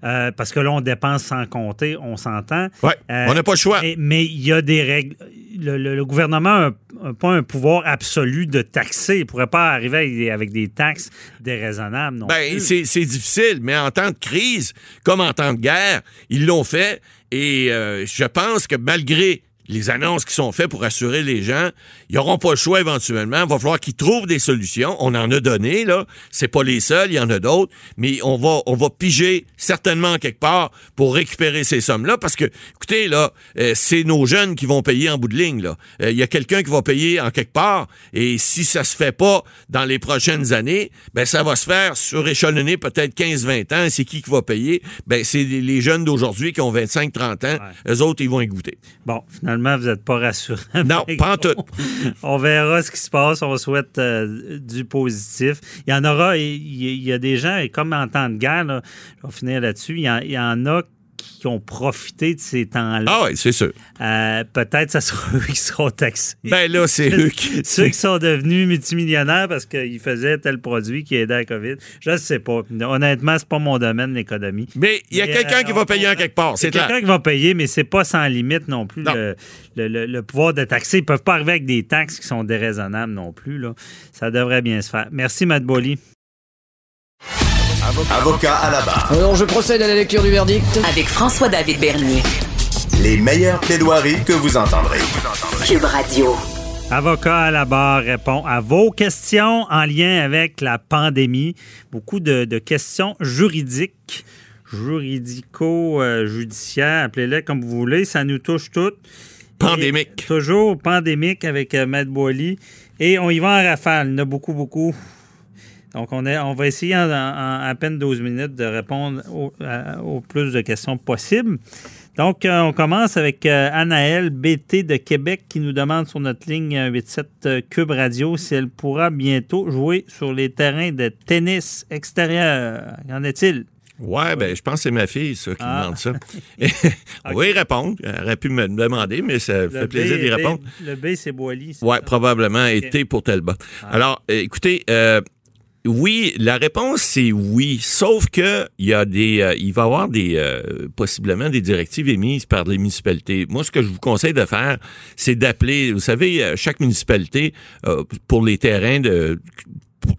euh, parce que là, on dépense sans compter, on s'entend. Euh, on n'a pas le choix. Mais mais il y a des règles. Le, le- le gouvernement n'a pas un pouvoir absolu de taxer. Il ne pourrait pas arriver avec des, avec des taxes déraisonnables. Non Ben, c'est difficile, mais en temps de crise, comme en temps de guerre, ils l'ont fait. Et euh, je pense que malgré les annonces qui sont faites pour assurer les gens, ils n'auront pas le choix éventuellement. Il va falloir qu'ils trouvent des solutions. On en a donné, là. C'est pas les seuls, il y en a d'autres. Mais on va, on va piger certainement quelque part pour récupérer ces sommes-là. Parce que, écoutez, là, euh, c'est nos jeunes qui vont payer en bout de ligne, là. Euh, Il y a quelqu'un qui va payer en quelque part. Et si ça se fait pas dans les prochaines années, ben, ça va se faire suréchelonner peut-être 15-20 ans. C'est qui qui va payer? Ben, c'est les les jeunes d'aujourd'hui qui ont 25-30 ans. Eux autres, ils vont y goûter. Bon, finalement, vous n'êtes pas rassurant. Non, pas en tout. On verra ce qui se passe. On souhaite euh, du positif. Il y en aura, il y, il y a des gens, et comme en temps de guerre, là, je vais finir là-dessus, il y, il y en a qui ont profité de ces temps-là. Ah oui, c'est sûr. Euh, Peut-être ça sera eux qui seront taxés. Ben là, c'est eux qui... Ceux qui sont devenus multimillionnaires parce qu'ils faisaient tel produit qui aidait à la COVID. Je ne sais pas. Honnêtement, c'est pas mon domaine, l'économie. Mais il y a quelqu'un euh, qui va payer en quelque part, C'est clair. quelqu'un qui va payer, mais c'est pas sans limite non plus Non. Le, le- le- le pouvoir de taxer. Ils peuvent pas arriver avec des taxes qui sont déraisonnables non plus. Là. Ça devrait bien se faire. Merci, Matt Boily. Avocat à la barre. Alors je procède à la lecture du verdict. Avec François-David Bernier. Les meilleures plaidoiries que vous entendrez. Cube Radio. Avocat à la barre répond à vos questions en lien avec la pandémie. Beaucoup de, de questions juridiques, juridico-judiciaires, appelez-les comme vous voulez. Ça nous touche toutes. Pandémique. Et toujours pandémique avec euh, Matt Boily. Et on y va en rafale. Il y en a beaucoup, beaucoup. Donc, on, est, on va essayer en, en à peine 12 minutes de répondre au, à- au plus de questions possibles. Donc, euh, on commence avec euh, Anaëlle BT de Québec qui nous demande sur notre ligne euh, 87 euh, Cube Radio si elle pourra bientôt jouer sur les terrains de tennis extérieur. Qu'en est-il? Ouais, ben, je pense que c'est ma fille, ça, qui Ah. demande ça. Y répondre. Elle aurait pu me le demander, mais ça Le fait plaisir d'y répondre. B- le B, c'est Boily. ça? probablement été pour Telba. Alors, euh, écoutez, euh, oui, la réponse c'est oui, sauf que il y a des, euh, il va y avoir des euh, possiblement des directives émises par les municipalités. Moi, ce que je vous conseille de faire, c'est d'appeler. Vous savez, euh, chaque municipalité euh, pour les terrains de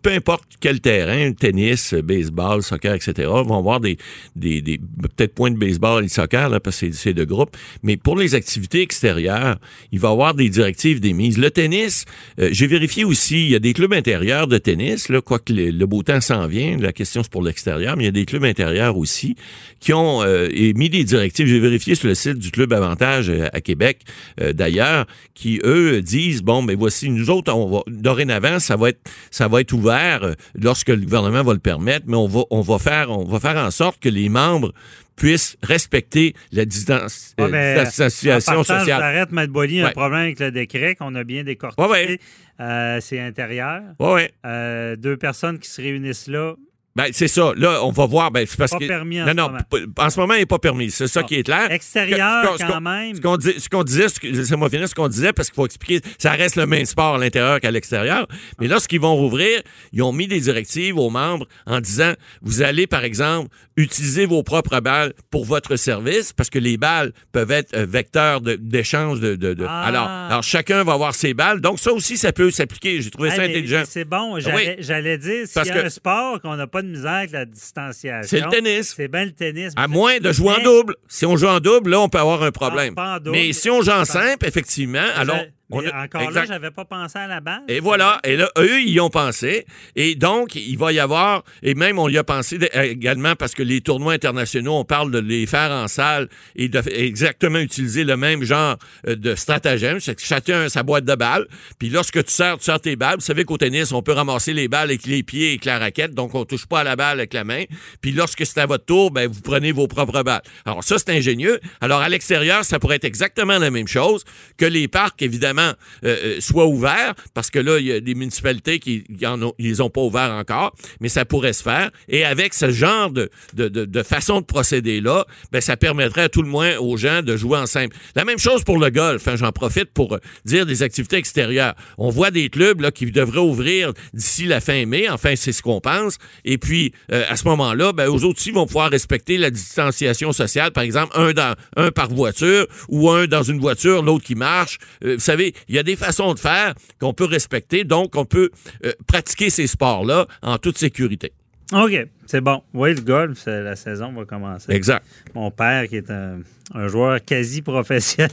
peu importe quel terrain, tennis, baseball, soccer, etc., vont avoir des, des, des peut-être points de baseball et de soccer, là, parce que c'est- de groupe. Mais pour les activités extérieures, il va y avoir des directives d'émises. Le tennis, euh, j'ai vérifié aussi, il y a des clubs intérieurs de tennis, là, quoique le, beau temps s'en vient, la question c'est pour l'extérieur, mais il y a des clubs intérieurs aussi qui ont euh, émis des directives. J'ai vérifié sur le site du Club Avantage euh, à Québec, euh, d'ailleurs, qui, eux, disent, bon, mais voici, nous autres, on va, dorénavant, ça va être, ça va être ouvert euh, lorsque le gouvernement va le permettre, mais on va, on va faire, on va faire en sorte que les membres puissent respecter la distance, Ah, euh, ben, distanciation Je sociale. t'arrête, Matt un Ouais. problème avec le décret qu'on a bien décortiqué. Ouais, ouais. Euh, c'est intérieur. Ouais, ouais. Euh, deux personnes qui se réunissent là. Ben, c'est ça. Là, on va voir. Ben, parce Pas que. permis en non, ce non, moment. en ce moment, il n'est pas permis. C'est ça qui est clair. Extérieur, Ce quand même. Ce qu'on dit- disait, laissez-moi finir ce qu'on disait, parce qu'il faut expliquer, ça reste le même sport à l'intérieur qu'à l'extérieur. Mais lorsqu'ils vont rouvrir, ils ont mis des directives aux membres en disant, vous allez, par exemple, utiliser vos propres balles pour votre service, parce que les balles peuvent être euh, vecteurs d'échange de, de- de- Ah. Alors, alors, chacun va avoir ses balles. Donc, ça aussi, ça peut s'appliquer. J'ai trouvé Ah, ça intelligent. C'est bon. J'allais Oui. j'allais dire, s'il y a que- un sport qu'on n'a pas de misère avec la distanciation. C'est le tennis. C'est bien le tennis. À moins de jouer en double. Si on joue en double, là, on peut avoir un problème. pas en double. Mais si on joue en simple, effectivement, alors. Mais on a- encore exact. là, j'avais pas pensé à la balle. Et voilà. Et là, eux, ils y ont pensé. Et donc, il va y avoir, et même on y a pensé de- également parce que les tournois internationaux, on parle de les faire en salle et de exactement utiliser le même genre euh, de stratagème. C'est que chacun a sa boîte de balles. Puis lorsque tu sers, tu sers tes balles. Vous savez qu'au tennis, on peut ramasser les balles avec les pieds et avec la raquette. Donc, on touche pas à la balle avec la main. Puis lorsque c'est à votre tour, ben, vous prenez vos propres balles. Alors, ça, c'est ingénieux. Alors, à l'extérieur, ça pourrait être exactement la même chose que les parcs, évidemment, euh, euh, soient ouverts, parce que là, il y a des municipalités qui en ont, ils ont pas ouverts encore, mais ça pourrait se faire. Et avec ce genre de, de, de, façon de procéder-là, ben, ça permettrait à tout le moins aux gens de jouer en simple. La même chose pour le golf. hein, J'en profite pour euh, dire des activités extérieures. On voit des clubs là, qui devraient ouvrir d'ici la fin mai. Enfin, c'est ce qu'on pense. Et puis, euh, à ce moment-là, ben, aux autres aussi vont pouvoir respecter la distanciation sociale. Par exemple, un, dans, un par voiture ou un dans une voiture, l'autre qui marche. Vous savez, il y a des façons de faire qu'on peut respecter. Donc, on peut euh, pratiquer ces sports-là en toute sécurité. OK, c'est bon. Oui, le golf, la saison va commencer. Exact. Mon père, qui est un, un joueur quasi professionnel.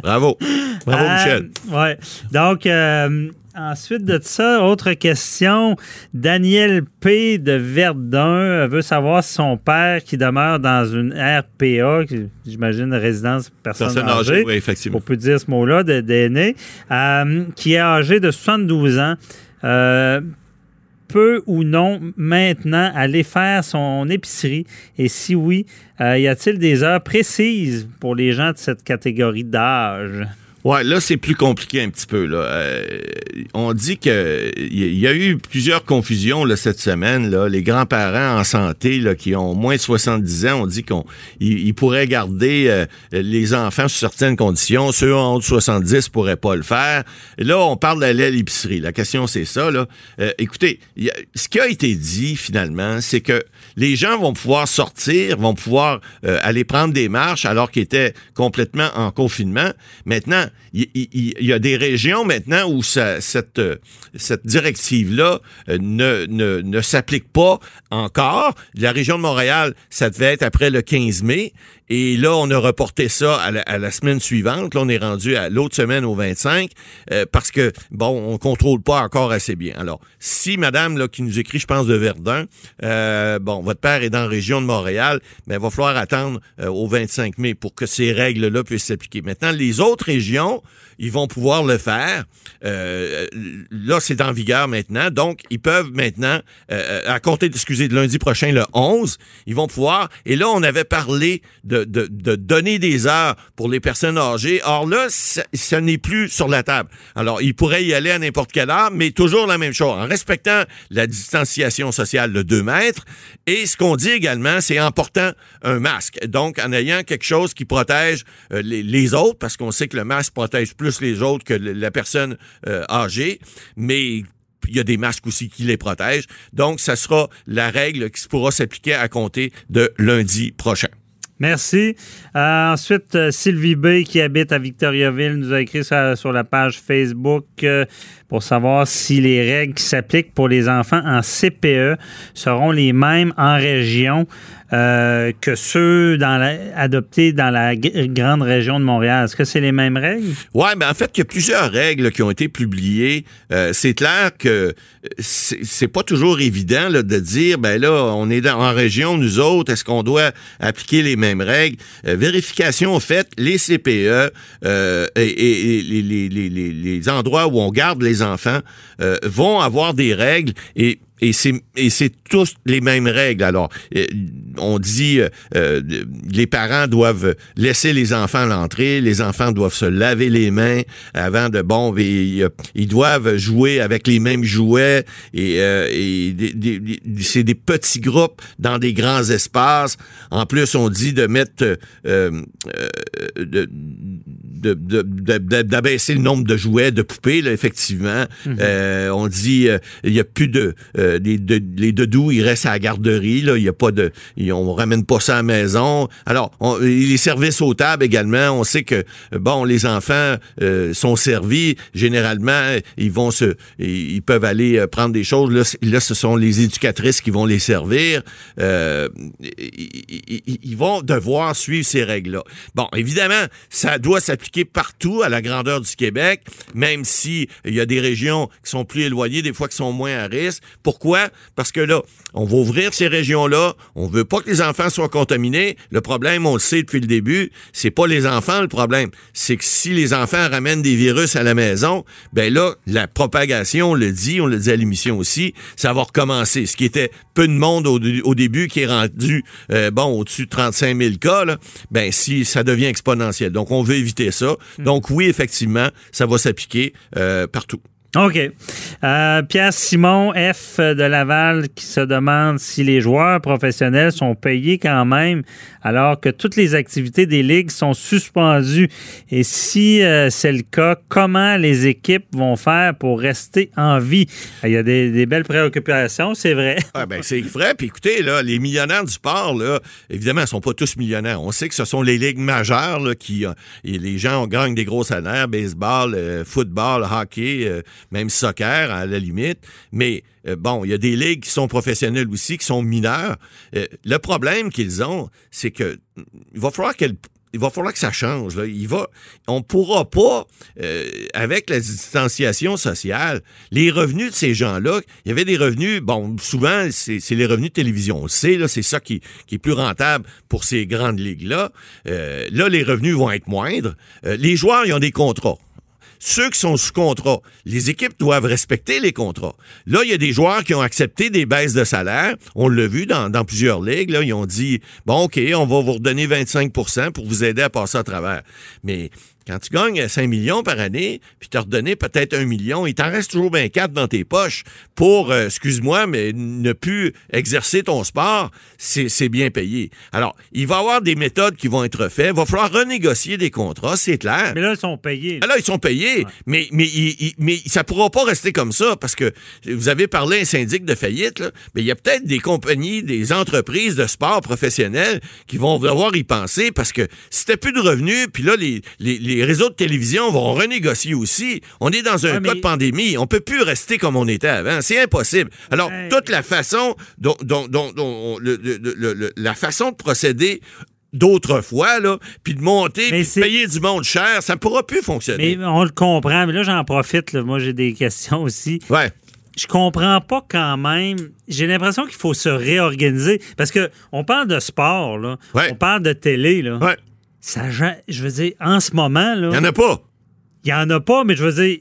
Bravo. Bravo, Euh, Michel. ouais. Donc, euh, ensuite de ça, autre question. Daniel P. de Verdun veut savoir si son père, qui demeure dans une RPA, j'imagine résidence personne, Personne âgée, âgée, oui, effectivement. on peut dire ce mot-là, de- d'aîné, euh, qui est âgé de 72 ans, euh, peut ou non maintenant aller faire son épicerie? Et si oui, euh, y a-t-il des heures précises pour les gens de cette catégorie d'âge? Ouais, là, c'est plus compliqué un petit peu. Là. Euh, on dit que il y a eu plusieurs confusions là, cette semaine. Là. Les grands-parents en santé là, qui ont moins de 70 ans, on dit qu'on pourraient garder euh, les enfants sous certaines conditions. Ceux en haut de 70 pourraient pas le faire. Là, on parle d'aller à l'épicerie. La question, c'est ça. Là. Euh, écoutez, ce qui a été dit finalement, c'est que les gens vont pouvoir sortir, vont pouvoir euh, aller prendre des marches alors qu'ils étaient complètement en confinement. Maintenant, il y, a des régions maintenant où euh, cette directive-là euh, ne, ne, ne s'applique pas encore. La région de Montréal, ça devait être après le 15 mai. Et là, on a reporté ça à la, semaine suivante. Là, on est rendu à l'autre semaine au 25 euh, parce que, bon, on contrôle pas encore assez bien. Alors, si madame là, qui nous écrit, je pense, de Verdun, euh, bon, votre père est dans la région de Montréal, mais il va falloir attendre euh, au 25 mai pour que ces règles-là puissent s'appliquer. Maintenant, les autres régions, ils vont pouvoir le faire. Euh, là, c'est en vigueur maintenant. Donc, ils peuvent maintenant, euh, à compter, excusez, de lundi prochain, le 11, ils vont pouvoir. Et là, on avait parlé de, de, de donner des heures pour les personnes âgées. Or là, ça, n'est plus sur la table. Alors, ils pourraient y aller à n'importe quelle heure, mais toujours la même chose, en respectant la distanciation sociale de 2 mètres. Et ce qu'on dit également, c'est en portant un masque. Donc, en ayant quelque chose qui protège euh, les autres, parce qu'on sait que le masque protège plus les autres que la personne euh, âgée, mais il y a des masques aussi qui les protègent. Donc, ça sera la règle qui pourra s'appliquer à compter de lundi prochain. Merci. Euh, ensuite, euh, Sylvie B, qui habite à Victoriaville, nous a écrit ça sur la page Facebook pour savoir si les règles qui s'appliquent pour les enfants en CPE seront les mêmes en région euh, que ceux dans la, adoptés dans la grande région de Montréal. Est-ce que c'est les mêmes règles? Ouais, ben en fait, il y a plusieurs règles qui ont été publiées. Euh, c'est clair que c'est c'est pas toujours évident là, de dire, ben là, on est dans, en région, nous autres, est-ce qu'on doit appliquer les mêmes règles? Euh, vérification faite, les CPE euh, et, et- les, les- les- les- endroits où on garde les enfants euh, vont avoir des règles et et c'est tous les mêmes règles. Alors, euh, on dit euh, euh, les parents doivent laisser les enfants l'entrée, les enfants doivent se laver les mains avant de bon, euh, ils doivent jouer avec les mêmes jouets et, euh, et c'est des petits groupes dans des grands espaces. En plus, on dit de mettre euh, euh, de- d'abaisser le nombre de jouets, de poupées, là, effectivement. Euh, on dit euh, il y a plus de, euh, des- de- les doudous, ils restent à la garderie. Là, il y a pas de, on ramène pas ça à la maison. Alors, on- les services aux tables également. On sait que bon, les enfants euh, sont servis. Généralement, ils vont se, ils peuvent aller euh, prendre des choses. Là, là, ce sont les éducatrices qui vont les servir. Euh, ils- ils vont devoir suivre ces règles-là. Bon, évidemment, ça doit s'appliquer partout à la grandeur du Québec, même si il y a des régions qui sont plus éloignées, des fois qui sont moins à risque. Pourquoi? Parce que là, on va ouvrir ces régions-là. On veut pas que les enfants soient contaminés. Le problème, on le sait depuis le début, c'est pas les enfants le problème. C'est que si les enfants ramènent des virus à la maison, ben là, la propagation, on le dit, on le dit à l'émission aussi, ça va recommencer. Ce qui était peu de monde au, début, qui est rendu, euh, bon, au-dessus de 35 000 cas, là, ben si ça devient exponentiel. Donc, on veut éviter ça. Donc, oui, effectivement, ça va s'appliquer euh, partout. OK. Euh, Pierre Simon F de Laval qui se demande si les joueurs professionnels sont payés quand même alors que toutes les activités des ligues sont suspendues. Et si euh, c'est le cas, comment les équipes vont faire pour rester en vie? Il y a des, belles préoccupations, c'est vrai. Ah ben c'est vrai. Puis écoutez, là, les millionnaires du sport, là, évidemment, ils sont pas tous millionnaires. On sait que ce sont les ligues majeures là, qui euh, et les gens gagnent des gros salaires, baseball, euh, football, hockey, euh, même soccer à la limite. Mais euh, bon, il y a des ligues qui sont professionnelles aussi, qui sont mineures. Euh, le problème qu'ils ont, c'est que mm, il va falloir va falloir que ça change. Là. Il va, on pourra pas, euh, avec la distanciation sociale, les revenus de ces gens-là, il y avait des revenus, bon, souvent, c'est les revenus de télévision. On sait, c'est ça qui, est plus rentable pour ces grandes ligues-là. Là, les revenus vont être moindres. Les joueurs, ils ont des contrats. Ceux qui sont sous contrat, les équipes doivent respecter les contrats. Là, il y a des joueurs qui ont accepté des baisses de salaire. On l'a vu dans, plusieurs ligues. Là, ils ont dit bon, ok, on va vous redonner 25% pour vous aider à passer à travers. Mais quand tu gagnes 5 millions par année, puis tu as redonné peut-être un million, il t'en reste toujours bien quatre dans tes poches pour, euh, excuse-moi, mais ne plus exercer ton sport, c'est bien payé. Alors, il va y avoir des méthodes qui vont être faites. Il va falloir renégocier des contrats, c'est clair. Mais là, ils sont payés. Ah, Là, ils sont payés, mais, mais, il- il- mais ça pourra pas rester comme ça parce que vous avez parlé un syndic de faillite, là, mais il y a peut-être des compagnies, des entreprises de sport professionnels qui vont devoir y penser parce que si t'as plus de revenus, puis là, les, les, les réseaux de télévision vont renégocier aussi. On est dans un Ouais, cas mais- de pandémie. On peut plus rester comme on était avant. C'est impossible. Alors, Ouais. toute la façon dont, dont, dont, dont le- le- le- le- la façon de procéder d'autrefois, là, puis de monter, puis de payer du monde cher, ça ne pourra plus fonctionner. Mais on le comprend. Mais là, j'en profite. là. Moi, j'ai des questions aussi. Ouais. Je comprends pas quand même. J'ai l'impression qu'il faut se réorganiser. Parce que on parle de sport, là. Ouais. On parle de télé, là. Ouais. Ça, je veux dire, en ce moment, là. Il n'y en a pas. Il n'y en a pas, mais je veux dire,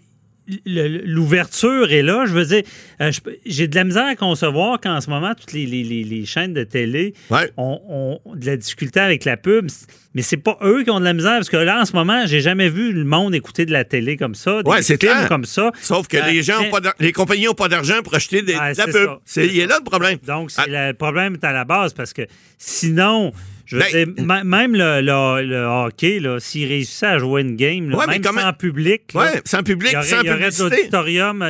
l'ouverture est là. Je veux dire, euh, j'ai de la misère à concevoir qu'en ce moment, toutes les, les- les- chaînes de télé Ouais. ont, ont de la difficulté avec la pub. Mais c'est pas eux qui ont de la misère, parce que là, en ce moment, j'ai jamais vu le monde écouter de la télé comme ça, des Ouais, c'est films clair. comme ça. Sauf que Euh, les gens ont pas les compagnies n'ont pas d'argent pour acheter des, Ouais, de la pub. C'est, il est là le problème. Donc, Ah. le problème est à la base, parce que sinon... Je veux Ben- dire, m- même le, le- le hockey, là, s'il réussissait à jouer une game, là, Ouais, mais même comment- sans public, Ouais, sans public, il y aurait, sans il y aurait publicité.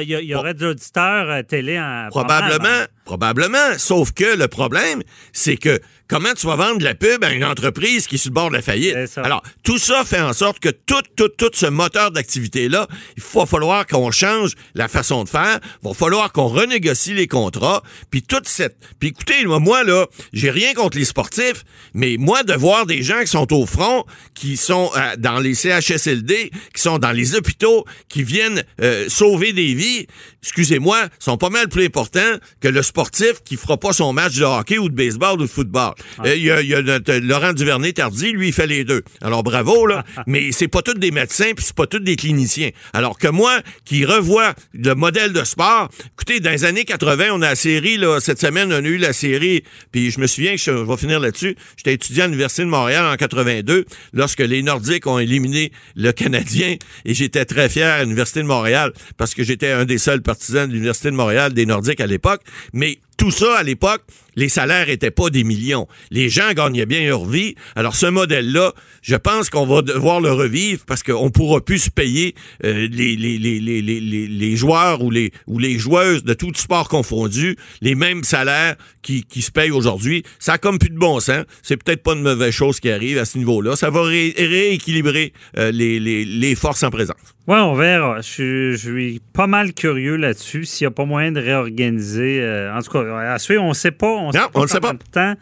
il y, aurait de l'auditeurs euh, télé en mal, Probablement, hein. Probablement. Sauf que le problème, c'est que comment tu vas vendre de la pub à une entreprise qui est sur le bord de la faillite? Alors, tout ça fait en sorte que tout, tout, tout ce moteur d'activité-là, il va falloir qu'on change la façon de faire, il va falloir qu'on renégocie les contrats, puis toute cette... Puis écoutez, moi, là, j'ai rien contre les sportifs, mais moi, de voir des gens qui sont au front, qui sont euh, dans les CHSLD, qui sont dans les hôpitaux, qui viennent euh, sauver des vies, excusez-moi, sont pas mal plus importants que le sportif qui fera pas son match de hockey ou de baseball ou de football. Euh, Il y, a, il y a notre Laurent Duvernay-Tardy, lui, il fait les deux. Alors bravo, là, mais c'est pas tous des médecins puis c'est pas tous des cliniciens. Alors que moi, qui revois le modèle de sport, écoutez, dans les années 80, on a la série, là, cette semaine, on a eu la série, puis je me souviens que je, je vais finir là-dessus, j'étais étudiant à l'Université de Montréal en 82, lorsque les Nordiques ont éliminé le Canadien, et j'étais très fier à l'Université de Montréal, parce que j'étais un des seuls partisans de l'Université de Montréal, des Nordiques à l'époque, mais tout ça, à l'époque, les salaires étaient pas des millions. Les gens gagnaient bien leur vie. Alors, ce modèle-là, je pense qu'on va devoir le revivre parce qu'on pourra plus se payer euh, les, joueurs ou les, ou les joueuses de tout sport confondu, les mêmes salaires qui, se payent aujourd'hui. Ça a comme plus de bon sens. C'est peut-être pas une mauvaise chose qui arrive à ce niveau-là. Ça va ré- rééquilibrer euh, les, forces en présence. Oui, on verra. Je, suis- je suis pas mal curieux là-dessus. S'il n'y a pas moyen de réorganiser. euh, en tout cas, à suivre, on ne sait pas. On le sait pas. temps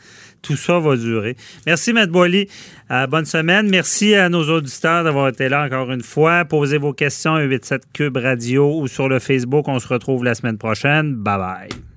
tout ça va durer. Merci, Matt Boily. Euh, bonne semaine. Merci à nos auditeurs d'avoir été là encore une fois. Posez vos questions à 87 Cube Radio ou sur le Facebook. On se retrouve la semaine prochaine. Bye bye.